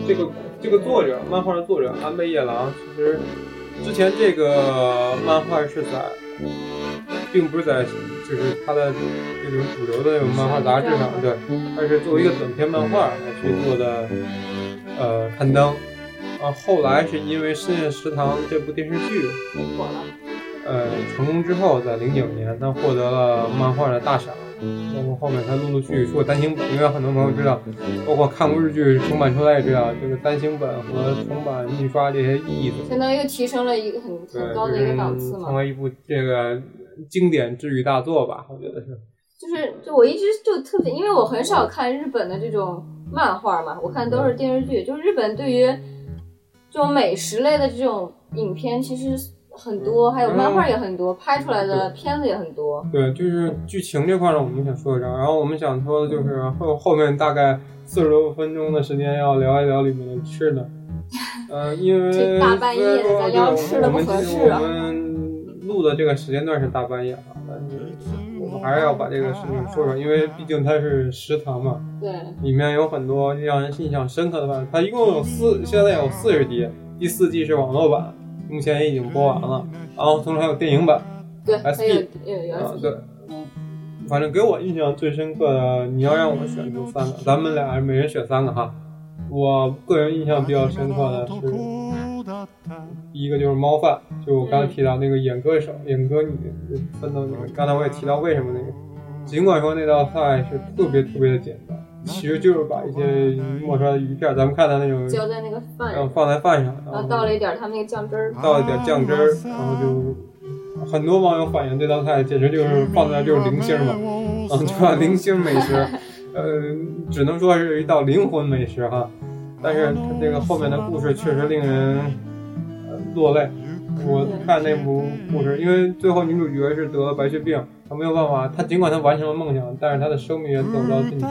这个这个作者，漫画的作者安倍夜郎，其实之前这个漫画是在，并不是在就是他的这种主流的那种漫画杂志上，对，而是作为一个短篇漫画来去做的，呃，刊登。啊，后来是因为《深夜食堂》这部电视剧，火了。呃，成功之后，在零九年，他获得了漫画的大赏，包括后面他陆陆续续出了单行本，因为很多朋友知道，包括看过日剧重版出来也知道，这个单行本和重版印刷这些意义的，相当于提升了一个很，很高的一个档次嘛。成为一部这个经典治愈大作吧，我觉得是。就是就我一直就特别，因为我很少看日本的这种漫画嘛，我看都是电视剧。就是日本对于这种美食类的这种影片其实很多，还有漫画也很多，拍出来的片子也很多。对，就是剧情这块呢，我们想说一下，然后我们想说的就是后后面大概四十多分钟的时间要聊一聊里面的吃的，[laughs] 呃，因为这大半夜的咱聊吃的不合适啊。我们录的这个时间段是大半夜啊，但是我们还是要把这个事情说说，因为毕竟它是食堂嘛，对，里面有很多让人印象深刻的吧。它一共有四，现在有四十集，第四季是网络版，目前也已经播完了，然后同时还有电影版。对，SP 啊对，反正给我印象最深刻的，你要让我选出三个，咱们俩每人选三个哈。我个人印象比较深刻的是，第一个就是猫饭，就我刚才提到那个演歌手、演歌女分到那个，刚才我也提到为什么那个，尽管说那道菜是特别特别的简单，其实就是把一些磨出来的鱼片，咱们看到那种，浇在那个饭上，然后放在饭上，然后倒了一点他们那个酱汁儿，倒了点酱汁儿，然后就很多网友反映这道菜简直就是放在就是零星嘛，啊，对吧？零星美食，呃，只能说是一道灵魂美食哈。但是它这个后面的故事确实令人呃落泪。我看那部故事，因为最后女主角是得了白血病，她没有办法，她尽管她完成了梦想，但是她的生命也走到尽头。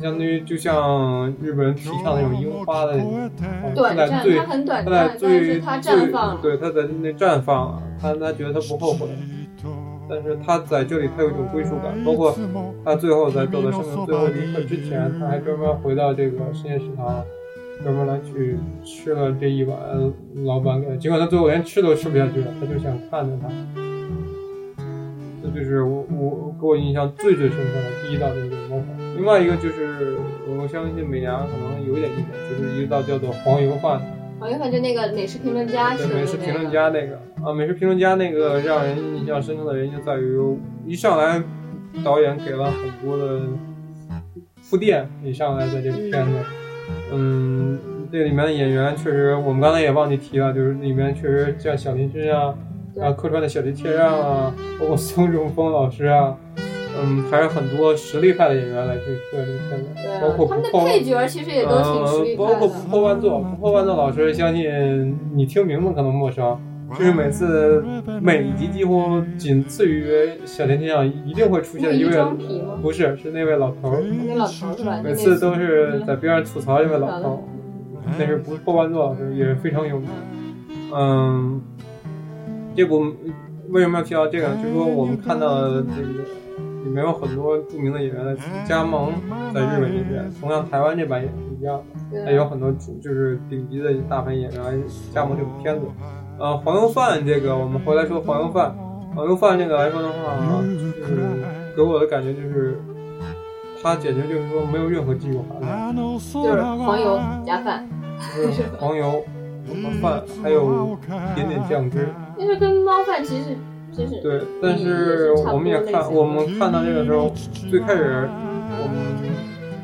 它相当于就像日本人提倡那种樱花的那种，它短暂，在最它很短他在暂，但最是它绽放。对，他在那绽放了，他他觉得他不后悔，但是他在这里他有一种归属感，包括他最后在走到生命最后一刻之前，他还专门回到这个深夜食堂，专门来去吃了这一碗老板给的，尽管他最后连吃都吃不下去了，他就想看着他。这就是我我给我印象最最深刻的第一道就是猫饭，另外一个就是我相信美伢可能有一点印象，就是一道叫做黄油饭。黄油饭就那个美食评论家对吃的美食评论，家那个啊，美食评论家那个让人印象深刻的原因就在于，一上来导演给了很多的铺垫，一上来在这个片子，嗯，这里面的演员确实，我们刚才也忘记提了，就是里面确实像小林君啊，啊，客串的小林切让啊，包括 [laughs] 孙仲峰老师啊，嗯，还有很多实力派的演员来去做这个片子，对包括他们的不破配角其实也都挺实力呃，包派的。括不破万座，不破万座老师，相信你听名字可能陌生，就是每次每一集几乎仅次于小甜甜上一定会出现一位不是，是那位老头儿，那老头儿是吧？每次都是在边上吐槽这位老头儿，那是不破万座老师，也是非常有名。嗯，这部为什么要提到这个？就是说我们看到的这个里面有很多著名的演员的加盟在日本这边，同样台湾这版也是一样的。对还有很多主就是顶级的大牌演员来加盟这部片子。呃，黄油饭这个，我们回来说黄油饭。黄油饭这个来说的话，就是给我的感觉就是，它简直就是说没有任何技术含量，就是黄油加饭，就是黄油和饭，还有一点点酱汁。因为跟猫饭其实对，但是我们也看，我们看到这个时候，最开始我们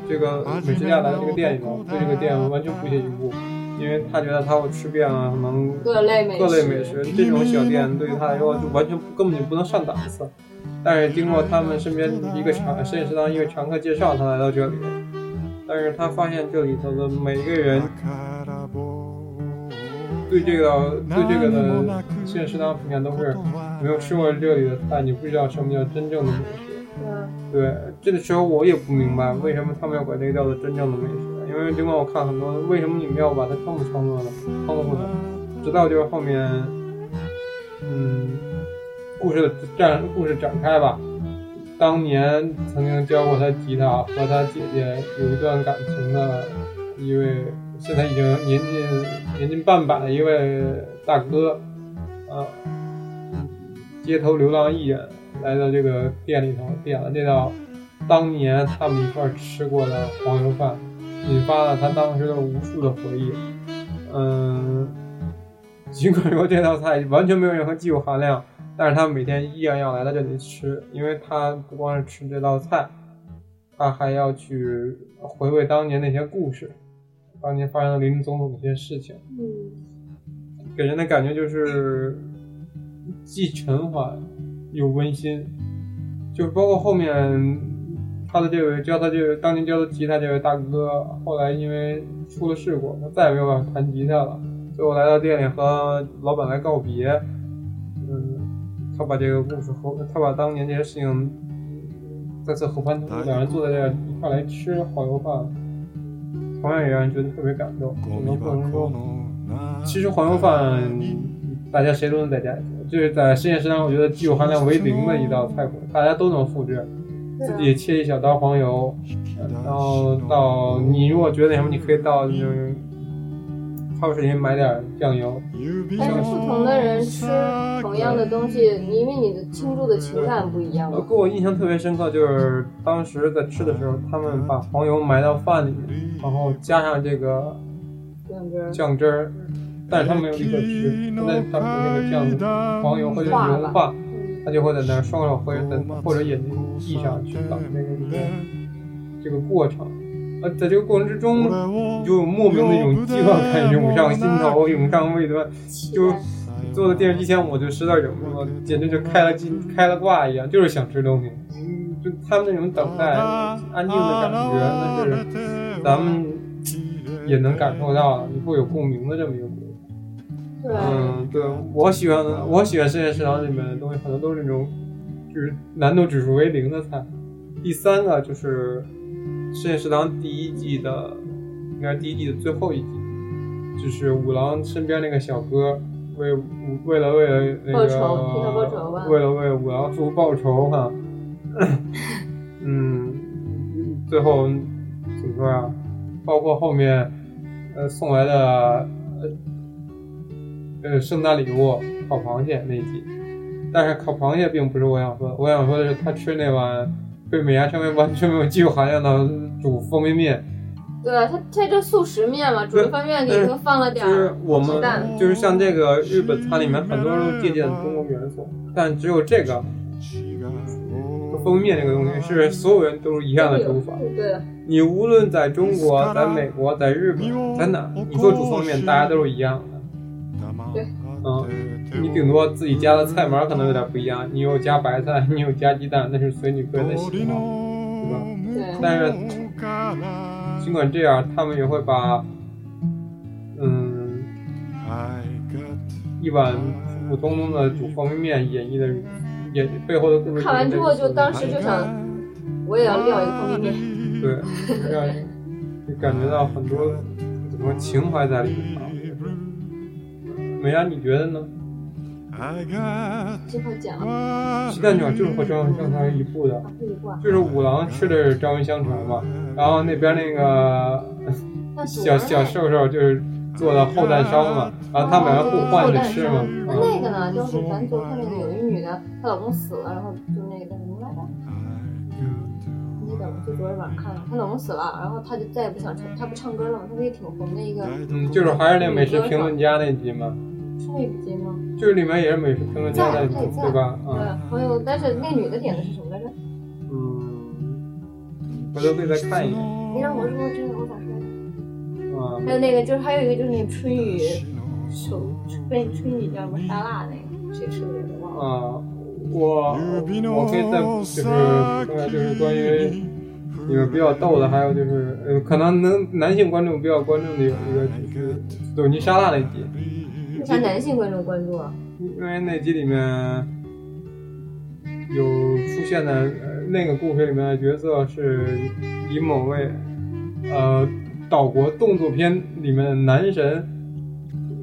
这个美食家来到这个店里头，对这个店完全不屑一顾，因为他觉得他会吃遍了可能各类美食，各类美食，这种小店对于他来说就完全根本就不能上档次。但是经过他们身边一个常摄影师当一个常客介绍，他来到这里，但是他发现这里头的每一个人对这个对这个的深夜食堂评价都是没有吃过这里的菜，你不知道什么叫真正的美食。嗯，对，这个时候我也不明白为什么他们要管这个叫做真正的美食，因为尽管我看很多，为什么你们要把它这么称作呢？称呼呢？直到就是后面，嗯，故事的展故事展开吧。当年曾经教过他吉他和他姐姐有一段感情的一位，现在已经年近年近半百的一位大哥，啊，街头流浪艺人来到这个店里头，点了这道当年他们一块吃过的黄油饭，引发了他当时的无数的回忆。嗯，[laughs] 尽管说这道菜完全没有任何技术含量，但是他每天依然要来到这里吃，因为他不光是吃这道菜，他还要去回味当年那些故事，当年发生的林林总总的一些事情。嗯，给人的感觉就是既沉缓又温馨，就是包括后面他的这位教他这位当年教他吉他这位大哥，后来因为出了事故，他再也没有办法弹吉他了，最后来到店里和老板来告别，嗯，他把这个故事和他把当年这些事情再次和盘托出，两人坐在这儿一块来吃黄油饭，同样也让人觉得特别感动。只能不能说。其实黄油饭大家谁都能在家做，就是在实验食堂，我觉得技术含量为零的一道菜谱，大家都能复制。自己切一小刀黄油，然后到你如果觉得什么，你可以到那种超市里买点酱油。但是不同的人吃同样的东西，因为你的倾注的情感不一样。给我印象特别深刻，就是当时在吃的时候，他们把黄油埋到饭里面，然后加上这个这样子，酱汁儿，但是他们没有立刻吃，那他们那个酱黄油会融化他就会在那儿双手或者在或者眼睛闭上去等那个一个这个过程。呃，在这个过程之中，你就莫名的一种饥饿感涌上心头，涌上胃端。就坐在电视机前，我就实在忍不住了，简直就开了机开了挂一样，就是想吃东西。嗯，就他们那种等待、安静的感觉，那是咱们也能感受到的，你会有共鸣的这么一个过程。对，嗯，对我喜欢的，我喜欢深夜食堂里面的东西，很多都是那种就是难度指数为零的菜。第三个就是实验食堂第一季的，应该是第一季的最后一集，就是五郎身边那个小哥为五为了为了那个仇为了为五郎叔报仇哈，嗯，最后怎么说啊？包括后面呃送来的呃呃圣诞礼物烤螃蟹那一集，但是烤螃蟹并不是我想说的，我想说的是他吃那碗被美伢称为完全没有技术含量的煮方便面，对，它它这速食面嘛，煮的方便面里头放了点就是儿我们鸡蛋，就是像这个日本餐里面很多都借鉴中国元素，但只有这个方便面这个东西是所有人都是一样的煮法。对，你无论在中国、在美国、在日本、在哪，你做煮方便面，大家都是一样的。对，嗯，你顶多自己加的菜码可能有点不一样，你有加白菜，你有加鸡蛋，那是随你个人的喜好，对吧？对，但是尽管这样，他们也会把，嗯，一碗普普通通的煮方便面演绎的演背后的故事。看完之后就当时就想，我也要撂一个方便面。对，就感觉到很多怎么说情怀在里面啊。美伢，你觉得呢？这会讲。啊，鸡蛋卷就是和章鱼香肠一部的，就是五郎吃的是章鱼香肠嘛，然后那边那个那小小瘦瘦就是做的厚蛋烧嘛，然后他们两个互换着吃嘛。那嗯那个呢，就是咱昨天那个有一女的，她老公死了，然后就那个叫什么来着？那个就昨天晚上看了，她老公死了，然后她就再也不想唱，她不唱歌了嘛，她那个挺红的一个，嗯，就是还是那个美食评论家那集嘛，是那个节吗？就是里面也是美食评论家那集在在，对吧？对啊，，还有，但是那女的点的是什么来着？嗯，回头可以再看一下你让我说这个，我咋说？啊。还有那个就是还有一个就是那个春雨手被春雨叫什么沙拉那个，谁吃的来着？忘了。啊，我我可以再就是说就是关于里面比较逗的，还有就是呃，可能能男性观众比较关注的有一个就是索尼沙拉那集，为啥男性观众关注啊？因为那集里面有出现的呃那个故事里面的角色是以某位呃岛国动作片里面的男神。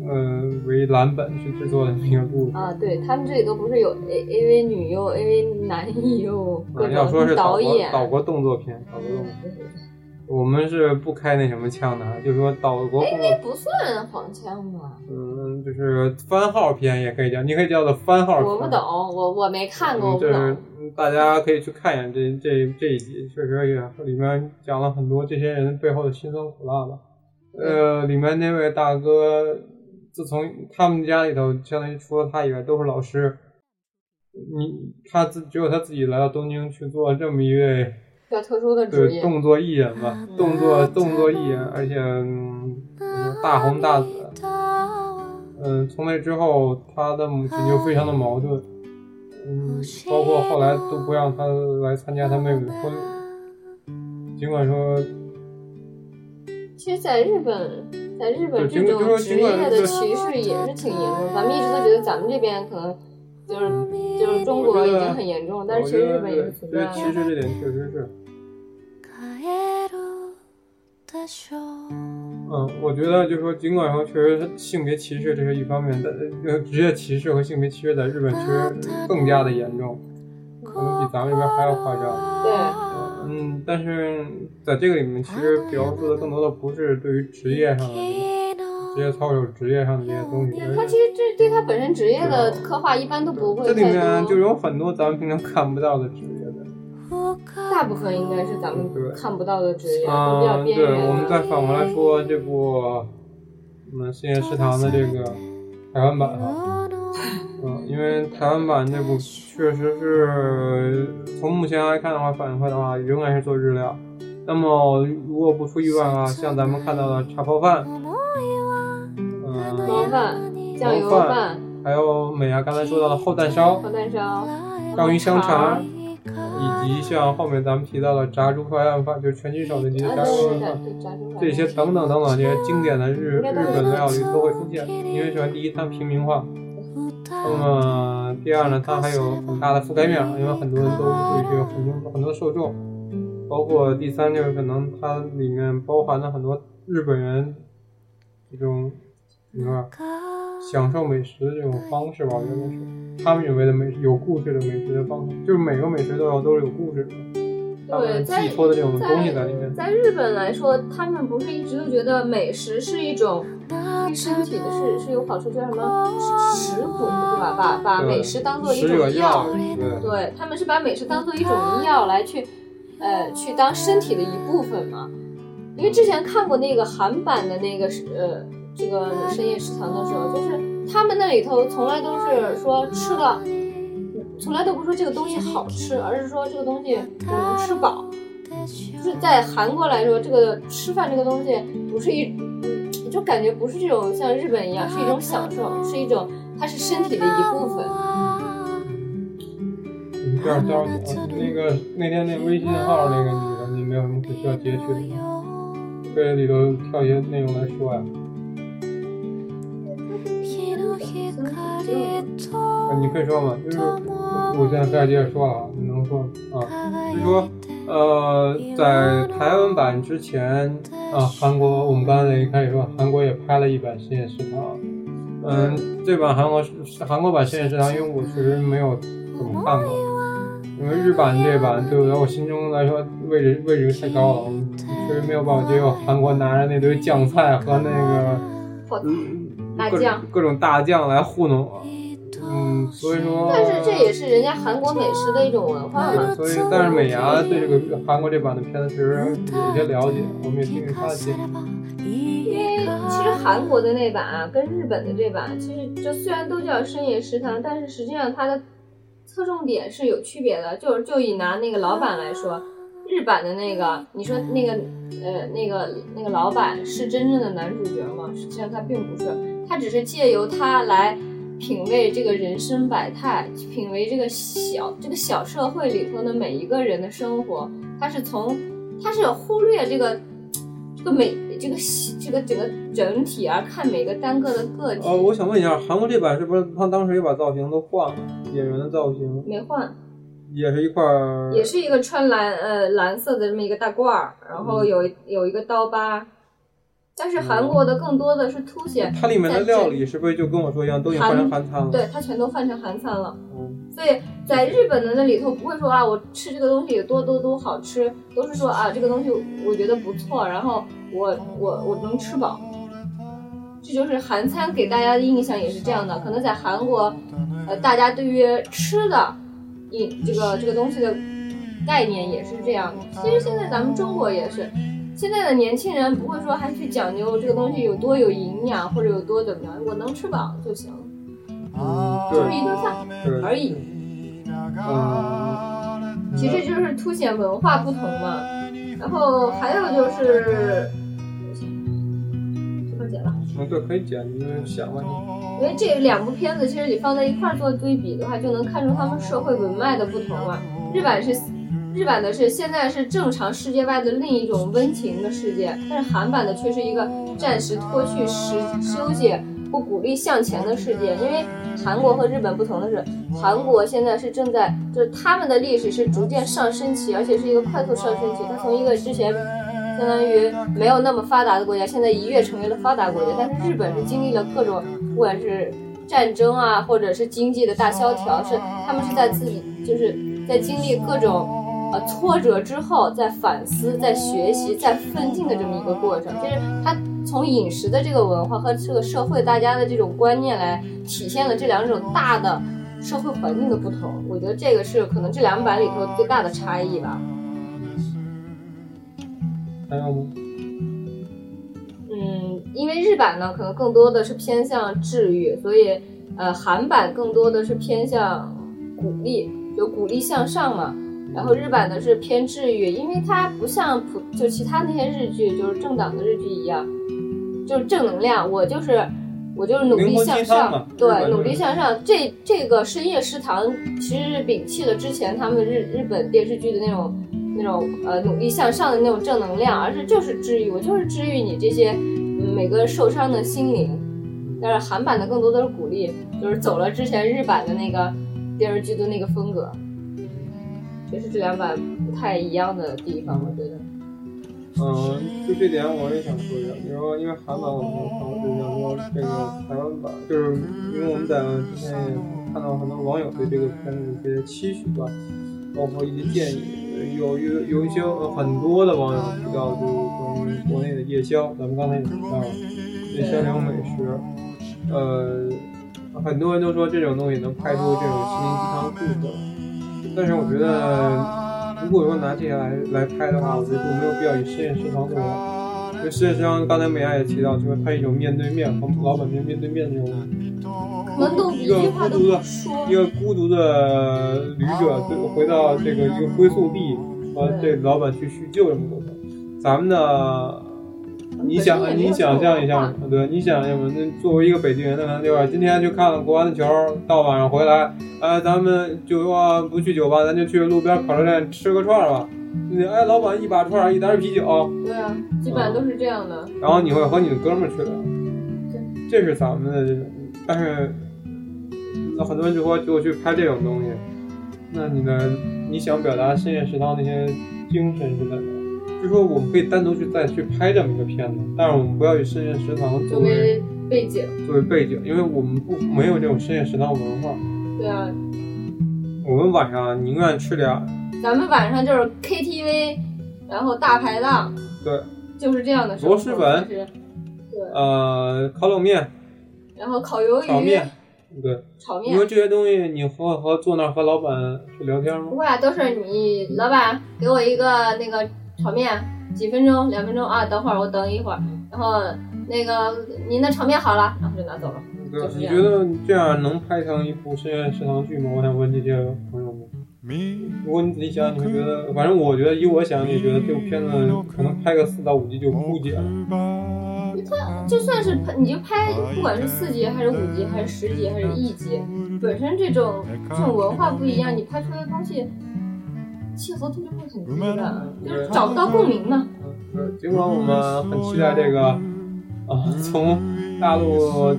呃，为蓝本去制作的那个故事啊，对他们这里都不是有 A A V 女优、A V 男优，各啊，要说是导演，岛国动作片，岛国动作片。我们是不开那什么枪的，就是说岛国动作，不算黄腔吧？嗯，就是番号片也可以叫，你可以叫做番号片。我不懂，我我没看过，嗯，我不这是。大家可以去看一眼这这这一集，确实也里面讲了很多这些人背后的辛酸苦辣吧。呃，里面那位大哥，自从他们家里头，相当于除了他以外都是老师，你他自只有他自己来到东京去做这么一位。比较特殊的职对，业，动作艺人吧，动作动作艺人，而且、嗯、大红大紫。嗯，从那之后，他的母亲就非常的矛盾，嗯，包括后来都不让他来参加他妹妹的婚礼。尽管说，其实，在日本，在日本对尽这管就说种职业的歧视也是挺严重。咱们一直都觉得咱们这边可能就是就是中国已经很严重了，但是其实日本也是存对在的。歧视这点确实是。帰るでしょう 嗯，我觉得就是说，尽管说确实性别歧视这是一方面，但呃职业歧视和性别歧视在日本其实更加的严重，可能比咱们这边还要夸张。对，嗯，但是在这个里面，其实描述的更多的不是对于职业上的职业操守、职业上的这些东西，而是他其实这对他本身职业的刻画一般都不会这里面太多，就有很多咱们平常看不到的职业的。 大部分应该是咱们看不到的职业，都比啊，较边对。我们再反过来说这部我们深夜食堂的这个台湾版哈，嗯，因为台湾版这部确实是从目前来看的话，反映出来的话仍然是做日料。那么如果不出意外啊，像咱们看到的茶泡饭，嗯，毛饭、酱油毛饭饭、还有美伢刚才说到的厚蛋烧、厚蛋烧、章鱼香，肠以及像后面咱们提到的炸猪排案饭，就是拳击手的啊，炸猪对对排饭。对，炸猪排这些等等等等这些经典的日日本料理都会出现，因为首先第一它平民化，那么第二呢它还有很大的覆盖面，因为很多人都对这个很多很多受众，包括第三就是可能它里面包含了很多日本人这种怎么说享受美食的这种方式吧，我觉得是他们认为的美食有故事的美食的方式，就是每个美食都要都是有故事的，对，在寄托的这种东西在里面。在日本来说，他们不是一直都觉得美食是一种对身体的是是有好处，叫什么食补，对吧？把把美食当做一种者药，对。对他们是把美食当做一种药来去，呃，去当身体的一部分嘛。因为之前看过那个韩版的那个是呃这个深夜食堂的时候，就是他们那里头从来都是说吃的，从来都不说这个东西好吃，而是说这个东西我能吃饱。就是在韩国来说，这个吃饭这个东西不是一，就感觉不是这种像日本一样，是一种享受，是一种它是身体的一部分。你这样着急啊？那个那天那微信号那个女的，你没有什么可需要截取的吗？这里头挑一些内容来说呀、你可以说嘛，就是我现在开始接着说了啊，你能说啊？就是说，呃，在台湾版之前啊，韩国我们刚才一开始说，韩国也拍了一版《深夜食堂》。嗯，这版韩国韩国版《深夜食堂》，因为我确实没有怎么看过，因为日版这版对我心中来说位置位置太高了，我确实没有办法接受韩国拿着那堆酱菜和那个嗯大酱各种大酱来糊弄我。嗯，所以说，但是这也是人家韩国美食的一种文化嘛。所以，但是美伢对这个韩国这版的片子其实有些了解，我们也听听她的建议。因为其实韩国的那版啊，跟日本的这版，其实就虽然都叫深夜食堂，但是实际上它的侧重点是有区别的。就就以拿那个老板来说，日版的那个，你说那个呃那个那个老板是真正的男主角吗？实际上他并不是，他只是借由他来品味这个人生百态，品味这个小这个小社会里头的每一个人的生活。他是从他是忽略这个这个每这个细这个整个整体而看每个单个的个体。哦，我想问一下，韩国这版是不是他当时也把造型都换了？演员的造型没换，也是一块儿，也是一个穿蓝呃蓝色的这么一个大褂儿，然后有有一个刀疤，但是韩国的更多的是凸显它里面的料理是不是就跟我说一样，都已经换成韩餐了？对，它全都换成韩餐了。嗯，所以在日本的那里头不会说啊，我吃这个东西有多多多好吃，都是说啊这个东西我觉得不错，然后我我我能吃饱。这就是韩餐给大家的印象也是这样的，可能在韩国，呃，大家对于吃的，饮这个这个东西的概念也是这样的。其实现在咱们中国也是，现在的年轻人不会说还去讲究这个东西有多有营养或者有多怎么样，我能吃饱就行，嗯，就是一顿饭对，而已。嗯，其实就是凸显文化不同嘛。然后还有就是，这块剪了，嗯，对，可以剪，你就是想吧你。因为这两部片子其实你放在一块儿做对比的话，就能看出他们社会文脉的不同嘛。日版是。日版的是现在是正常世界外的另一种温情的世界，但是韩版的却是一个暂时脱去时休息、不鼓励向前的世界。因为韩国和日本不同的是，韩国现在是正在，就是他们的历史是逐渐上升期，而且是一个快速上升期。它从一个之前相当于没有那么发达的国家，现在一跃成为了发达国家。但是日本是经历了各种，不管是战争啊，或者是经济的大萧条，是他们是在自己就是在经历各种呃挫折之后，再反思、再学习、再奋进的这么一个过程。就是他从饮食的这个文化和这个社会大家的这种观念来体现了这两种大的社会环境的不同。我觉得这个是可能这两版里头最大的差异吧。还有吗？嗯，因为日版呢，可能更多的是偏向治愈，所以呃，韩版更多的是偏向鼓励，就鼓励向上嘛。然后日版的是偏治愈，因为它不像普就其他那些日剧，就是正党的日剧一样，就是正能量。我就是我就是努力向上，对，努力向上。这这个深夜食堂其实是摒弃了之前他们日日本电视剧的那种那种呃努力向上的那种正能量，而是就是治愈，我就是治愈你这些每个受伤的心灵。但是韩版的更多的是鼓励，就是走了之前日版的那个电视剧的那个风格。这是这两版不太一样的地方，我觉得。嗯，就这点我也想说一下。比如说，因为韩版我们看过，就讲说这个台湾版，就是因为我们在之前也看到很多网友对这个片子的一些期许吧，包括一些建议。有有有一些很多的网友提到，就是关于国内的夜宵，咱们刚才也提到了夜宵这种美食，呃，很多人都说这种东西能拍出这种心灵鸡汤故事。但是我觉得，如果说拿这些来来拍的话，我觉得就没有必要以实验食堂作为。因为实验食堂刚才美亚也提到，就是拍一种面对面和老板面面对面的那种，一个孤独的，一个孤独的旅者，回到这个一个归宿地，和这老板去叙旧什么的。咱们的。你想，你想象一下，对，你想象嘛？那作为一个北京人，那对吧？今天去看了国安的球，到晚上回来，哎，咱们就说不去酒吧，咱就去路边烤肉店吃个串吧。哎，老板一把串，一袋啤酒。对啊，基本上都是这样的。然后你会和你的哥们去的，这是咱们的这种。但是，那很多人就说就去拍这种东西，那你的你想表达深夜食堂那些精神是在哪？就说我们可以单独去再去拍这么一个片子，但是我们不要以深夜食堂作为背景，作为背景，因为我们不没有这种深夜食堂文化。对啊，我们晚上宁愿吃点。咱们晚上就是 KTV，然后大排档。对，就是这样的。螺蛳粉。对。呃，烤冷面。然后烤鱿鱼。炒面。对。炒面。因为这些东西，你和和坐那和老板去聊天吗？不会，都是你老板给我一个那个。炒面几分钟？两分钟啊！等会儿我等一会儿，然后那个您的炒面好了，然后就拿走了。你觉得这样能拍成一部深夜食堂剧吗？我想问这些朋友们。如果你仔细想，你会觉得，反正我觉得，以我想，你觉得这部片子可能拍个四到五集就枯竭了。它就算是拍，你就拍，不管是四集还是五集，还是十集，还是一集，本身这种这种文化不一样，你拍出来的东西。契合度就会很低的，就是找不到共鸣呢。嗯，尽管我们很期待这个啊，从大陆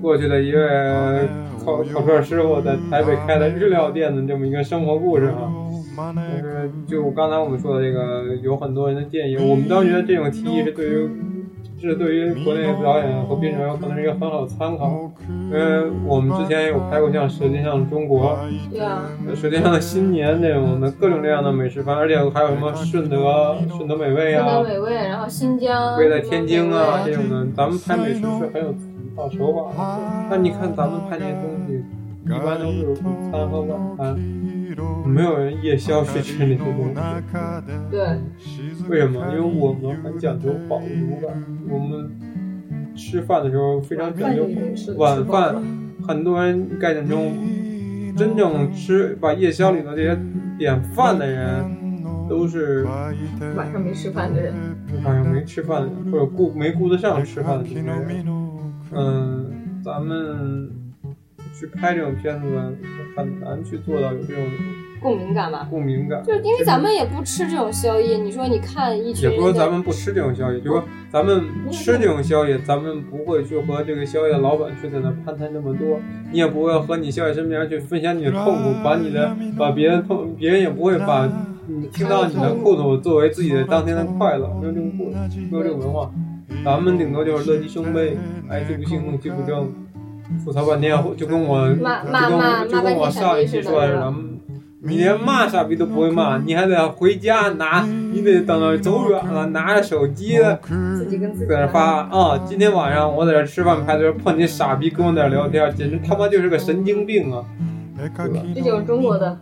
过去的一位烤烤串师傅在台北开的日料店的这么一个生活故事啊，但是就刚才我们说的这个，有很多人的建议，我们当时觉得这种提议是对于。这对于国内导演和编剧有可能是一个很好的参考，因为我们之前也有拍过像《舌尖上的中国》，对啊，《舌尖上的新年》这种的各种各样的美食番，而且还有什么顺德顺德美味啊，顺德美味，然后新疆，味在天津啊这种的，咱们拍美食是很有一套手法的。那你看咱们拍那些东西，一般都是午餐和晚餐。没有人夜宵去吃那些东西，对，为什么？因为我们很讲究饱足感，我们吃饭的时候非常讲究晚饭。很多人概念中，真正吃把夜宵里的这些点饭的人，都是晚上没吃饭的人，晚上没吃饭的人，或者顾没顾得上吃饭的这些人。嗯，咱们。去拍这种片子很难去做到有这种共鸣感吧。共鸣感。就是因为咱们也不吃这种宵夜，你说你看一群，也不是说咱们不吃这种宵夜，就说咱们吃这种宵夜，咱们不会去和这个宵夜老板去在那攀谈那么多，你也不会和你宵夜身边去分享你的痛苦，[laughs] 把你的把别人痛，别人也不会把你听到你的苦痛作为自己的当天的快乐，没有这种过，没有这个文化。咱们顶多就是乐极生悲，哎，这不幸，怒其不正，吐槽半天，就跟我就骂骂骂跟就跟我上一期说的似的，你连骂傻逼都不会骂，你还得回家拿，你得等到走远了，拿着手机自己跟自己在那发啊，今天晚上我在这吃饭排队碰见傻逼跟我在这聊天，简直他妈就是个神经病啊，对吧？这就是中国的。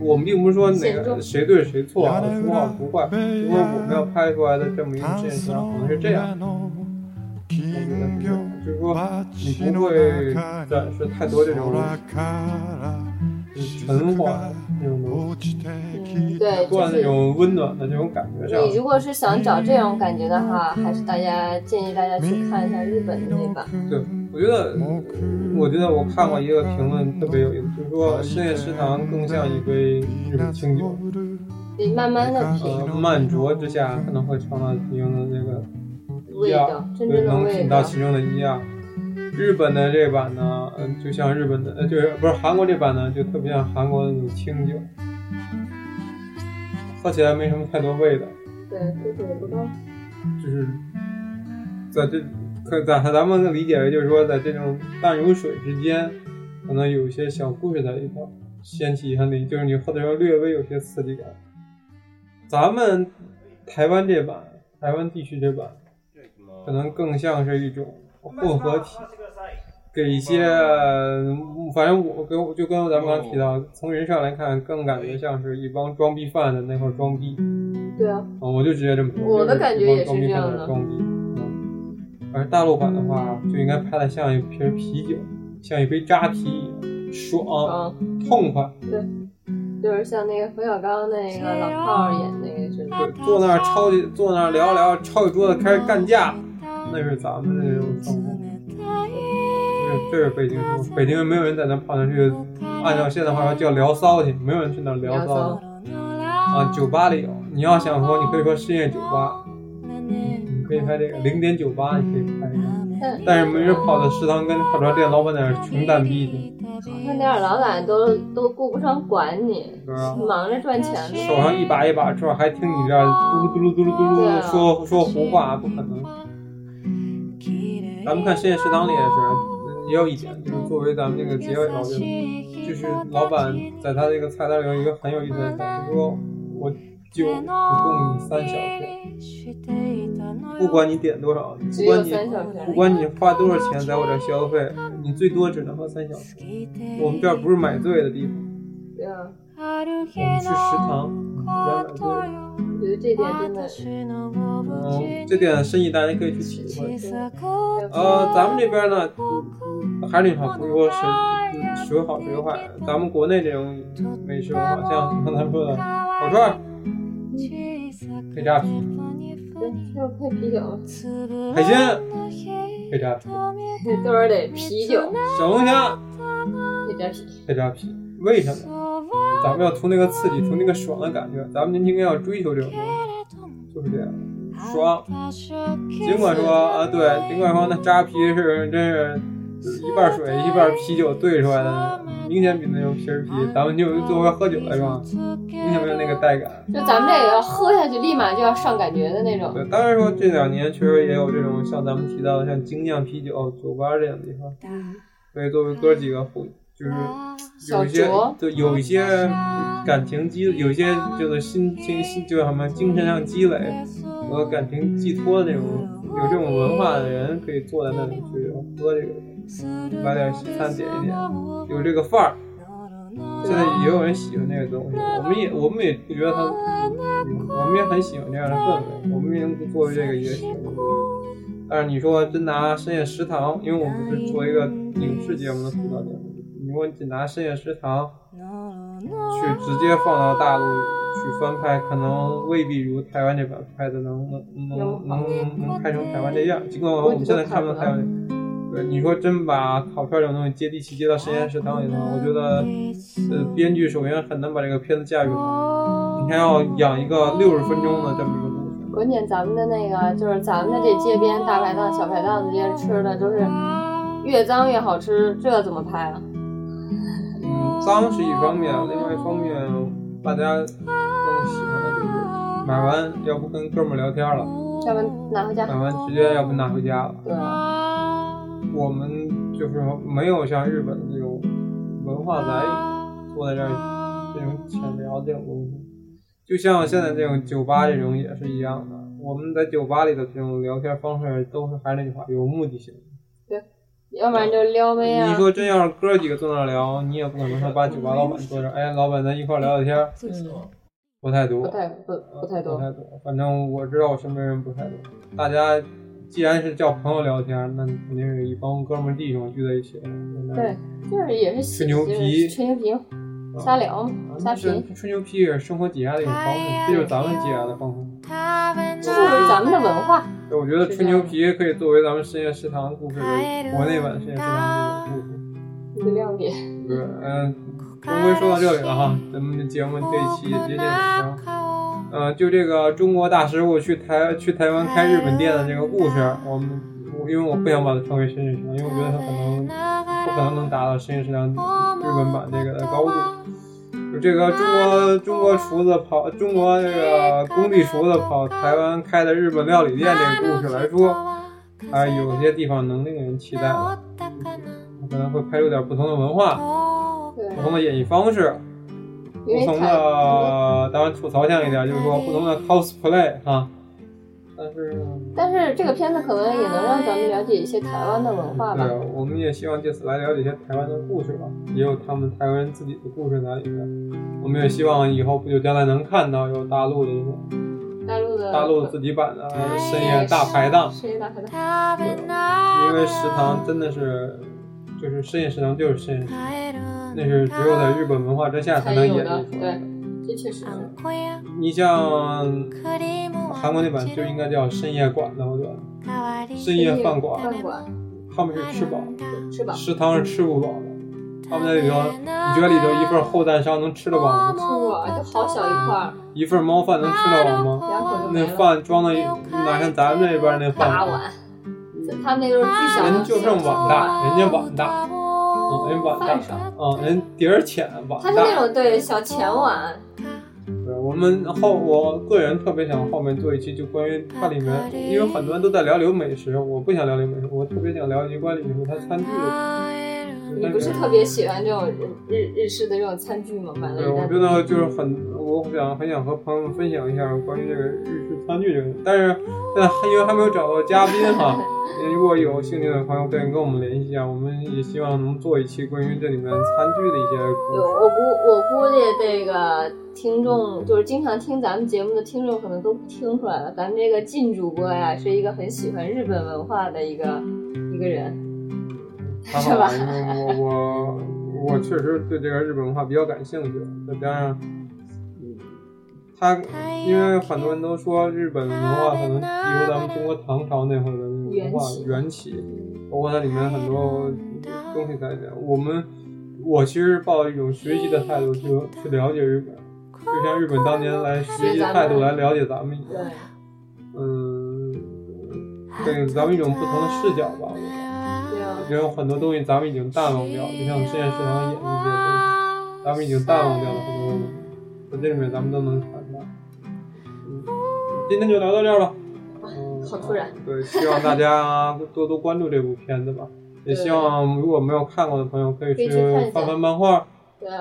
我们并不是说哪个谁对谁错啊，孰好孰坏，因为我们要拍出来的这么一个现象，可能是这样。我觉得是这样，就是说你不会展示太多这种沉化那种东西，嗯，对，灌那种温暖的这种感觉上。你如果是想找这种感觉的话，还是大家建议大家去看一下日本的那版。对，我觉得，我觉得我看过一个评论特别有意思，就是说深夜食堂更像一杯日本清酒，你慢慢的品，呃，慢酌之下可能会尝到其中的那个味道，真对，正的能味道。品到其中的一样。日本的这版呢，嗯，就像日本的，呃，就是不是韩国这版呢，就特别像韩国的那种清酒，喝起来没什么太多味道，对，就是也不多。就是在这可咱咱们的理解为就是说，在这种淡如水之间，可能有一些小故事在里头，掀起一下那，就是你喝的时候略微有些刺激感。咱们台湾这版，台湾地区这版，可能更像是一种混合体，给一些，嗯反正我跟就跟咱们刚提到，从人上来看，更感觉像是一帮装逼犯的那块儿装逼。对啊，嗯，我就直接这么说。我的感觉也是装逼这样的装逼，嗯。而大陆版的话，就应该拍的像一瓶啤酒，像一杯扎啤一样，爽、嗯，痛快。对就是像那个冯小刚那个老炮儿演那个似的。对，坐那儿抄起，坐那儿聊聊，抄起桌子开始干架，那是咱们那种生活。这这是北京生活，北京人没有人在那跑那去，按照现在话说叫聊骚去，没有人去那聊骚。啊，酒吧里有，你要想说，你可以说深夜酒吧，你可以拍这个零点酒吧，你可以拍这个，但但是没人跑到食堂跟跑到店老板那儿穷蛋逼去，那点儿老板都都顾不上管你，忙着赚钱呢。手上一把一把串，还听你这儿嘟噜嘟噜嘟噜嘟噜说说胡话，不可能。咱们看深夜食堂里也是，嗯也有一点，就是作为咱们这个结尾老师，就是老板在他这个菜单里有一个很有意思的点，就说我酒只供你三小瓶，不管你点多少，不管你不管你花多少钱在我这儿消费，你最多只能喝三小瓶。我们这儿不是买醉的地方，对啊，我们去食堂，来买醉的。我觉得这点真的，嗯，这点生意大家可以去体会。呃，咱们这边呢，嗯还是那句话，不是说谁嗯谁好谁坏。咱们国内这种美食文化，像刚才说的烤串儿、配炸啤、对，就是配啤酒，海鲜、配炸啤、那都是得啤酒小龙虾、配炸啤。配炸啤。为什么？咱们要图那个刺激，图那个爽的感觉。咱们年轻人要追求这种东西，就是这样，爽。尽管说啊，对，尽管说那扎啤是真是一半水一半啤酒兑出来的，明显比那种皮儿啤，咱们就作为喝酒来说，明显没有那个带感。就咱们这个要喝下去，立马就要上感觉的那种。对，当然说这两年确实也有这种像咱们提到的像精酿啤酒、酒吧这样的地方，所以作为哥几个互就是有一些对有一些感情积，有一些就是心心心就什么精神上积累和感情寄托的那种有这种文化的人，可以坐在那里去喝这个，买点西餐点一点，有这个范儿。现在也有人喜欢那个东西，我们也我们也不觉得它，嗯我们也很喜欢这样的氛围，我们也能作为这个也喜欢。但是你说真拿深夜食堂，因为我们是做一个影视节目的吐槽节目，如果你拿深夜食堂去直接放到大陆去翻拍，可能未必如台湾这版拍的能能能能能拍成台湾这样。尽管我们现在看不到台湾，对，你说真把考片这种东西接地气接到深夜食堂里头，我觉得，呃，编剧首先很难把这个片子驾驭好。你还要养一个六十分钟的这么一个故事，关键咱们的那个就是咱们的这街边大排档、小排档这些吃的，就是越脏越好吃，这怎么拍啊？嗯，脏是一方面，另外一方面，大家更喜欢的就是买完要不跟哥们聊天了，要不拿回家买。完直接要不拿回家了。对，我们就是没有像日本的这种文化在坐在这儿这种浅聊这种东西，就像现在这种酒吧这种也是一样的。我们在酒吧里的这种聊天方式都是还是那句话，有目的性。要不然就撩妹啊。你说真要是哥几个坐那聊，你也不可能说把酒吧老板坐这儿，哎，老板咱一块聊聊天，嗯，不太多，不太不不太多。不太多。反正我知道我身边人不太多。大家既然是叫朋友聊天，那肯定是一帮哥们弟兄聚在一起。对，就是也是吹牛皮吹牛皮，瞎聊嘛，瞎是皮，吹牛皮是生活解压的一种方式，这就是咱们解压的方式。这就是咱们的文化。对我觉得吹牛皮可以作为咱们深夜食堂故事的国内版深夜食堂的故事。一个亮点。对，嗯，终归说到这里了哈，咱们的节目这一期也接近尾声。嗯、就这个中国大食物去台去台湾开日本店的这个故事，我们我因为我不想把它称为深夜食堂，因为我觉得它可能不可能能达到深夜食堂日本版这个的高度。就这个中国中国厨子跑中国这个工地厨子跑台湾开的日本料理店这个故事来说，啊有些地方能令人期待的，可能会拍出点不同的文化。不同的演绎方式，不同的，当然吐槽像一点，就是说不同的 cosplay 哈。但是，但是这个片子可能也能让咱们了解一些台湾的文化吧。对，我们也希望借此来了解一些台湾的故事吧，也有他们台湾人自己的故事在里面。我们也希望以后不久将来能看到有大陆的这种大陆的大陆自己版的深夜大排档，深夜大排档。因为食堂真的是，就是深夜食堂就是深夜食堂，那是只有在日本文化之下才能演绎出来的。这确实是。你像韩国那版就应该叫深夜馆子，我觉得深夜饭馆，饭馆他们是吃饱，吃饱。食堂是吃不饱的。他们那里头，你觉得里头一份厚蛋烧能吃得饱吃吗？不饱，就好小一块儿，一份猫饭能吃得饱吗？两口就那。饭装的哪像咱们这边那饭，大碗，他们那都是巨小的。人就剩碗大，人家碗大，嗯，人碗大。嗯，人底儿浅，碗它是那大。种对小浅碗，对，我们后我个人特别想后面做一期，就关于它里面，因为很多人都在聊流美食，我不想聊流美食，我特别想聊一关里头它餐具的。你不是特别喜欢这种日日日式的这种餐具吗？买了对，一大堆我觉得就是很，我想很想和朋友们分享一下关于这个日式餐具这个，但是现在因为还没有找到嘉宾哈，如果有兴趣的朋友可以跟我们联系一下，我们也希望能做一期关于这里面餐具的一些故事。我估我估计这个听众就是经常听咱们节目的听众，可能都听出来了，咱们这个靳主播呀，是一个很喜欢日本文化的一个一个人。还好吧，因为我我我确实对这个日本文化比较感兴趣，再加上，嗯，他因为很多人都说日本文化可能寄由咱们中国唐朝那会儿的那种文化缘起，包括它里面很多东西在里面。我们我其实抱一种学习的态度去去了解日本，就像日本当年来学习的态度来了解咱们一样。，嗯，给咱们一种不同的视角吧，我有很多东西咱们已经淡忘掉，就像之前食堂演的一些东西，咱们已经淡忘掉了很多东西，在这里面咱们都能看到。嗯，今天就聊到这儿吧。嗯，好突然。对，希望大家多多关注这部片子吧。也希望如果没有看过的朋友，可以去翻翻漫画，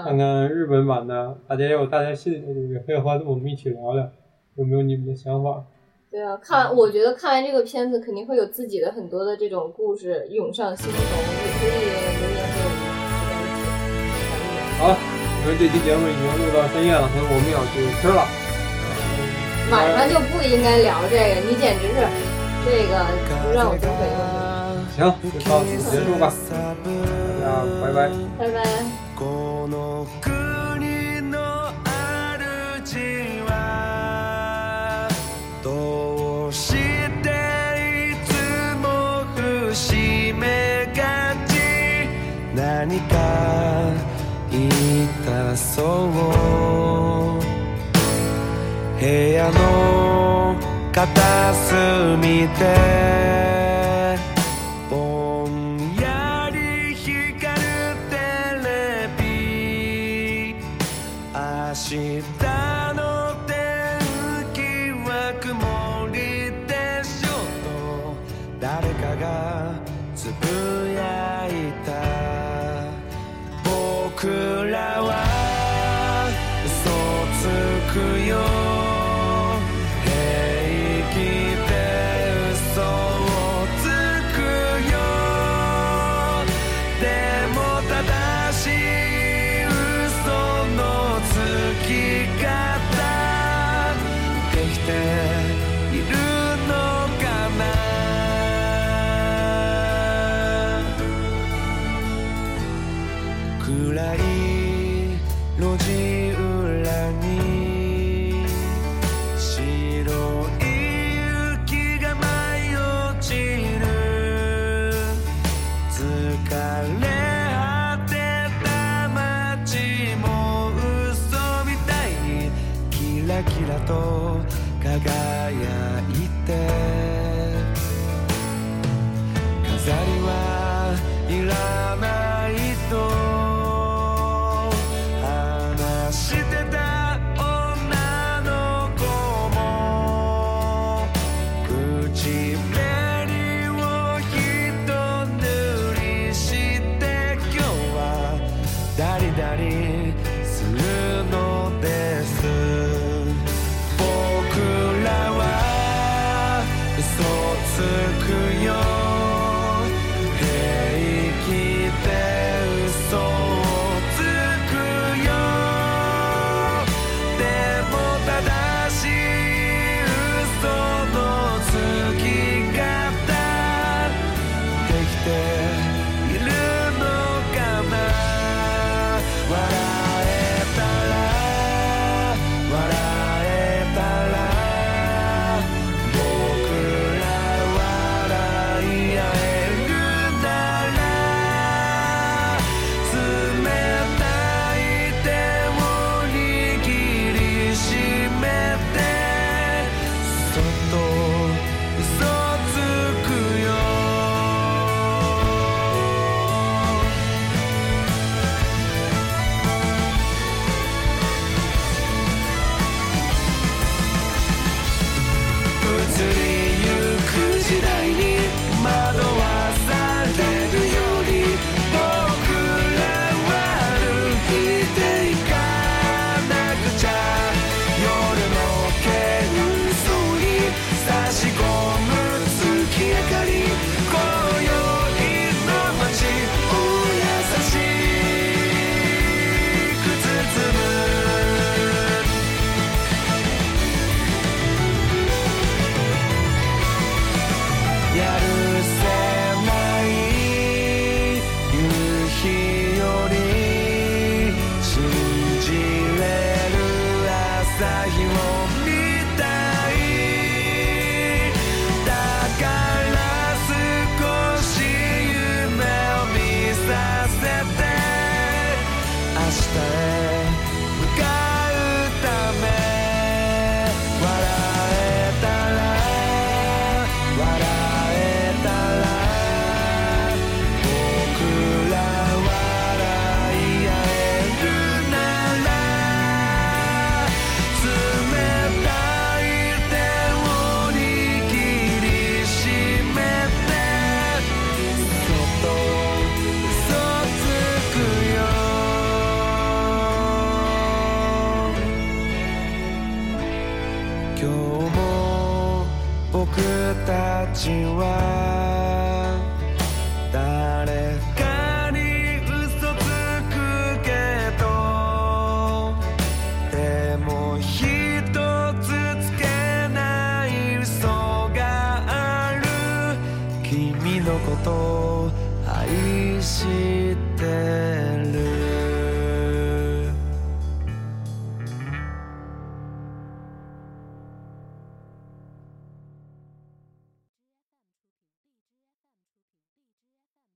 看看日本版的。大家也有大家心里的故事，可以和我们一起聊聊，有没有你们的想法？对啊，看我觉得看完这个片子，肯定会有自己的很多的这种故事涌上心头，也可以留言给我们好了，因为这期节目已经录到深夜了，所以我们要去吃了。晚上就不应该聊这个，你简直是这个不让我增肥了。行，就到此结束吧，大家拜拜。拜拜。[laughs] 何か痛そう。部屋の片隅で。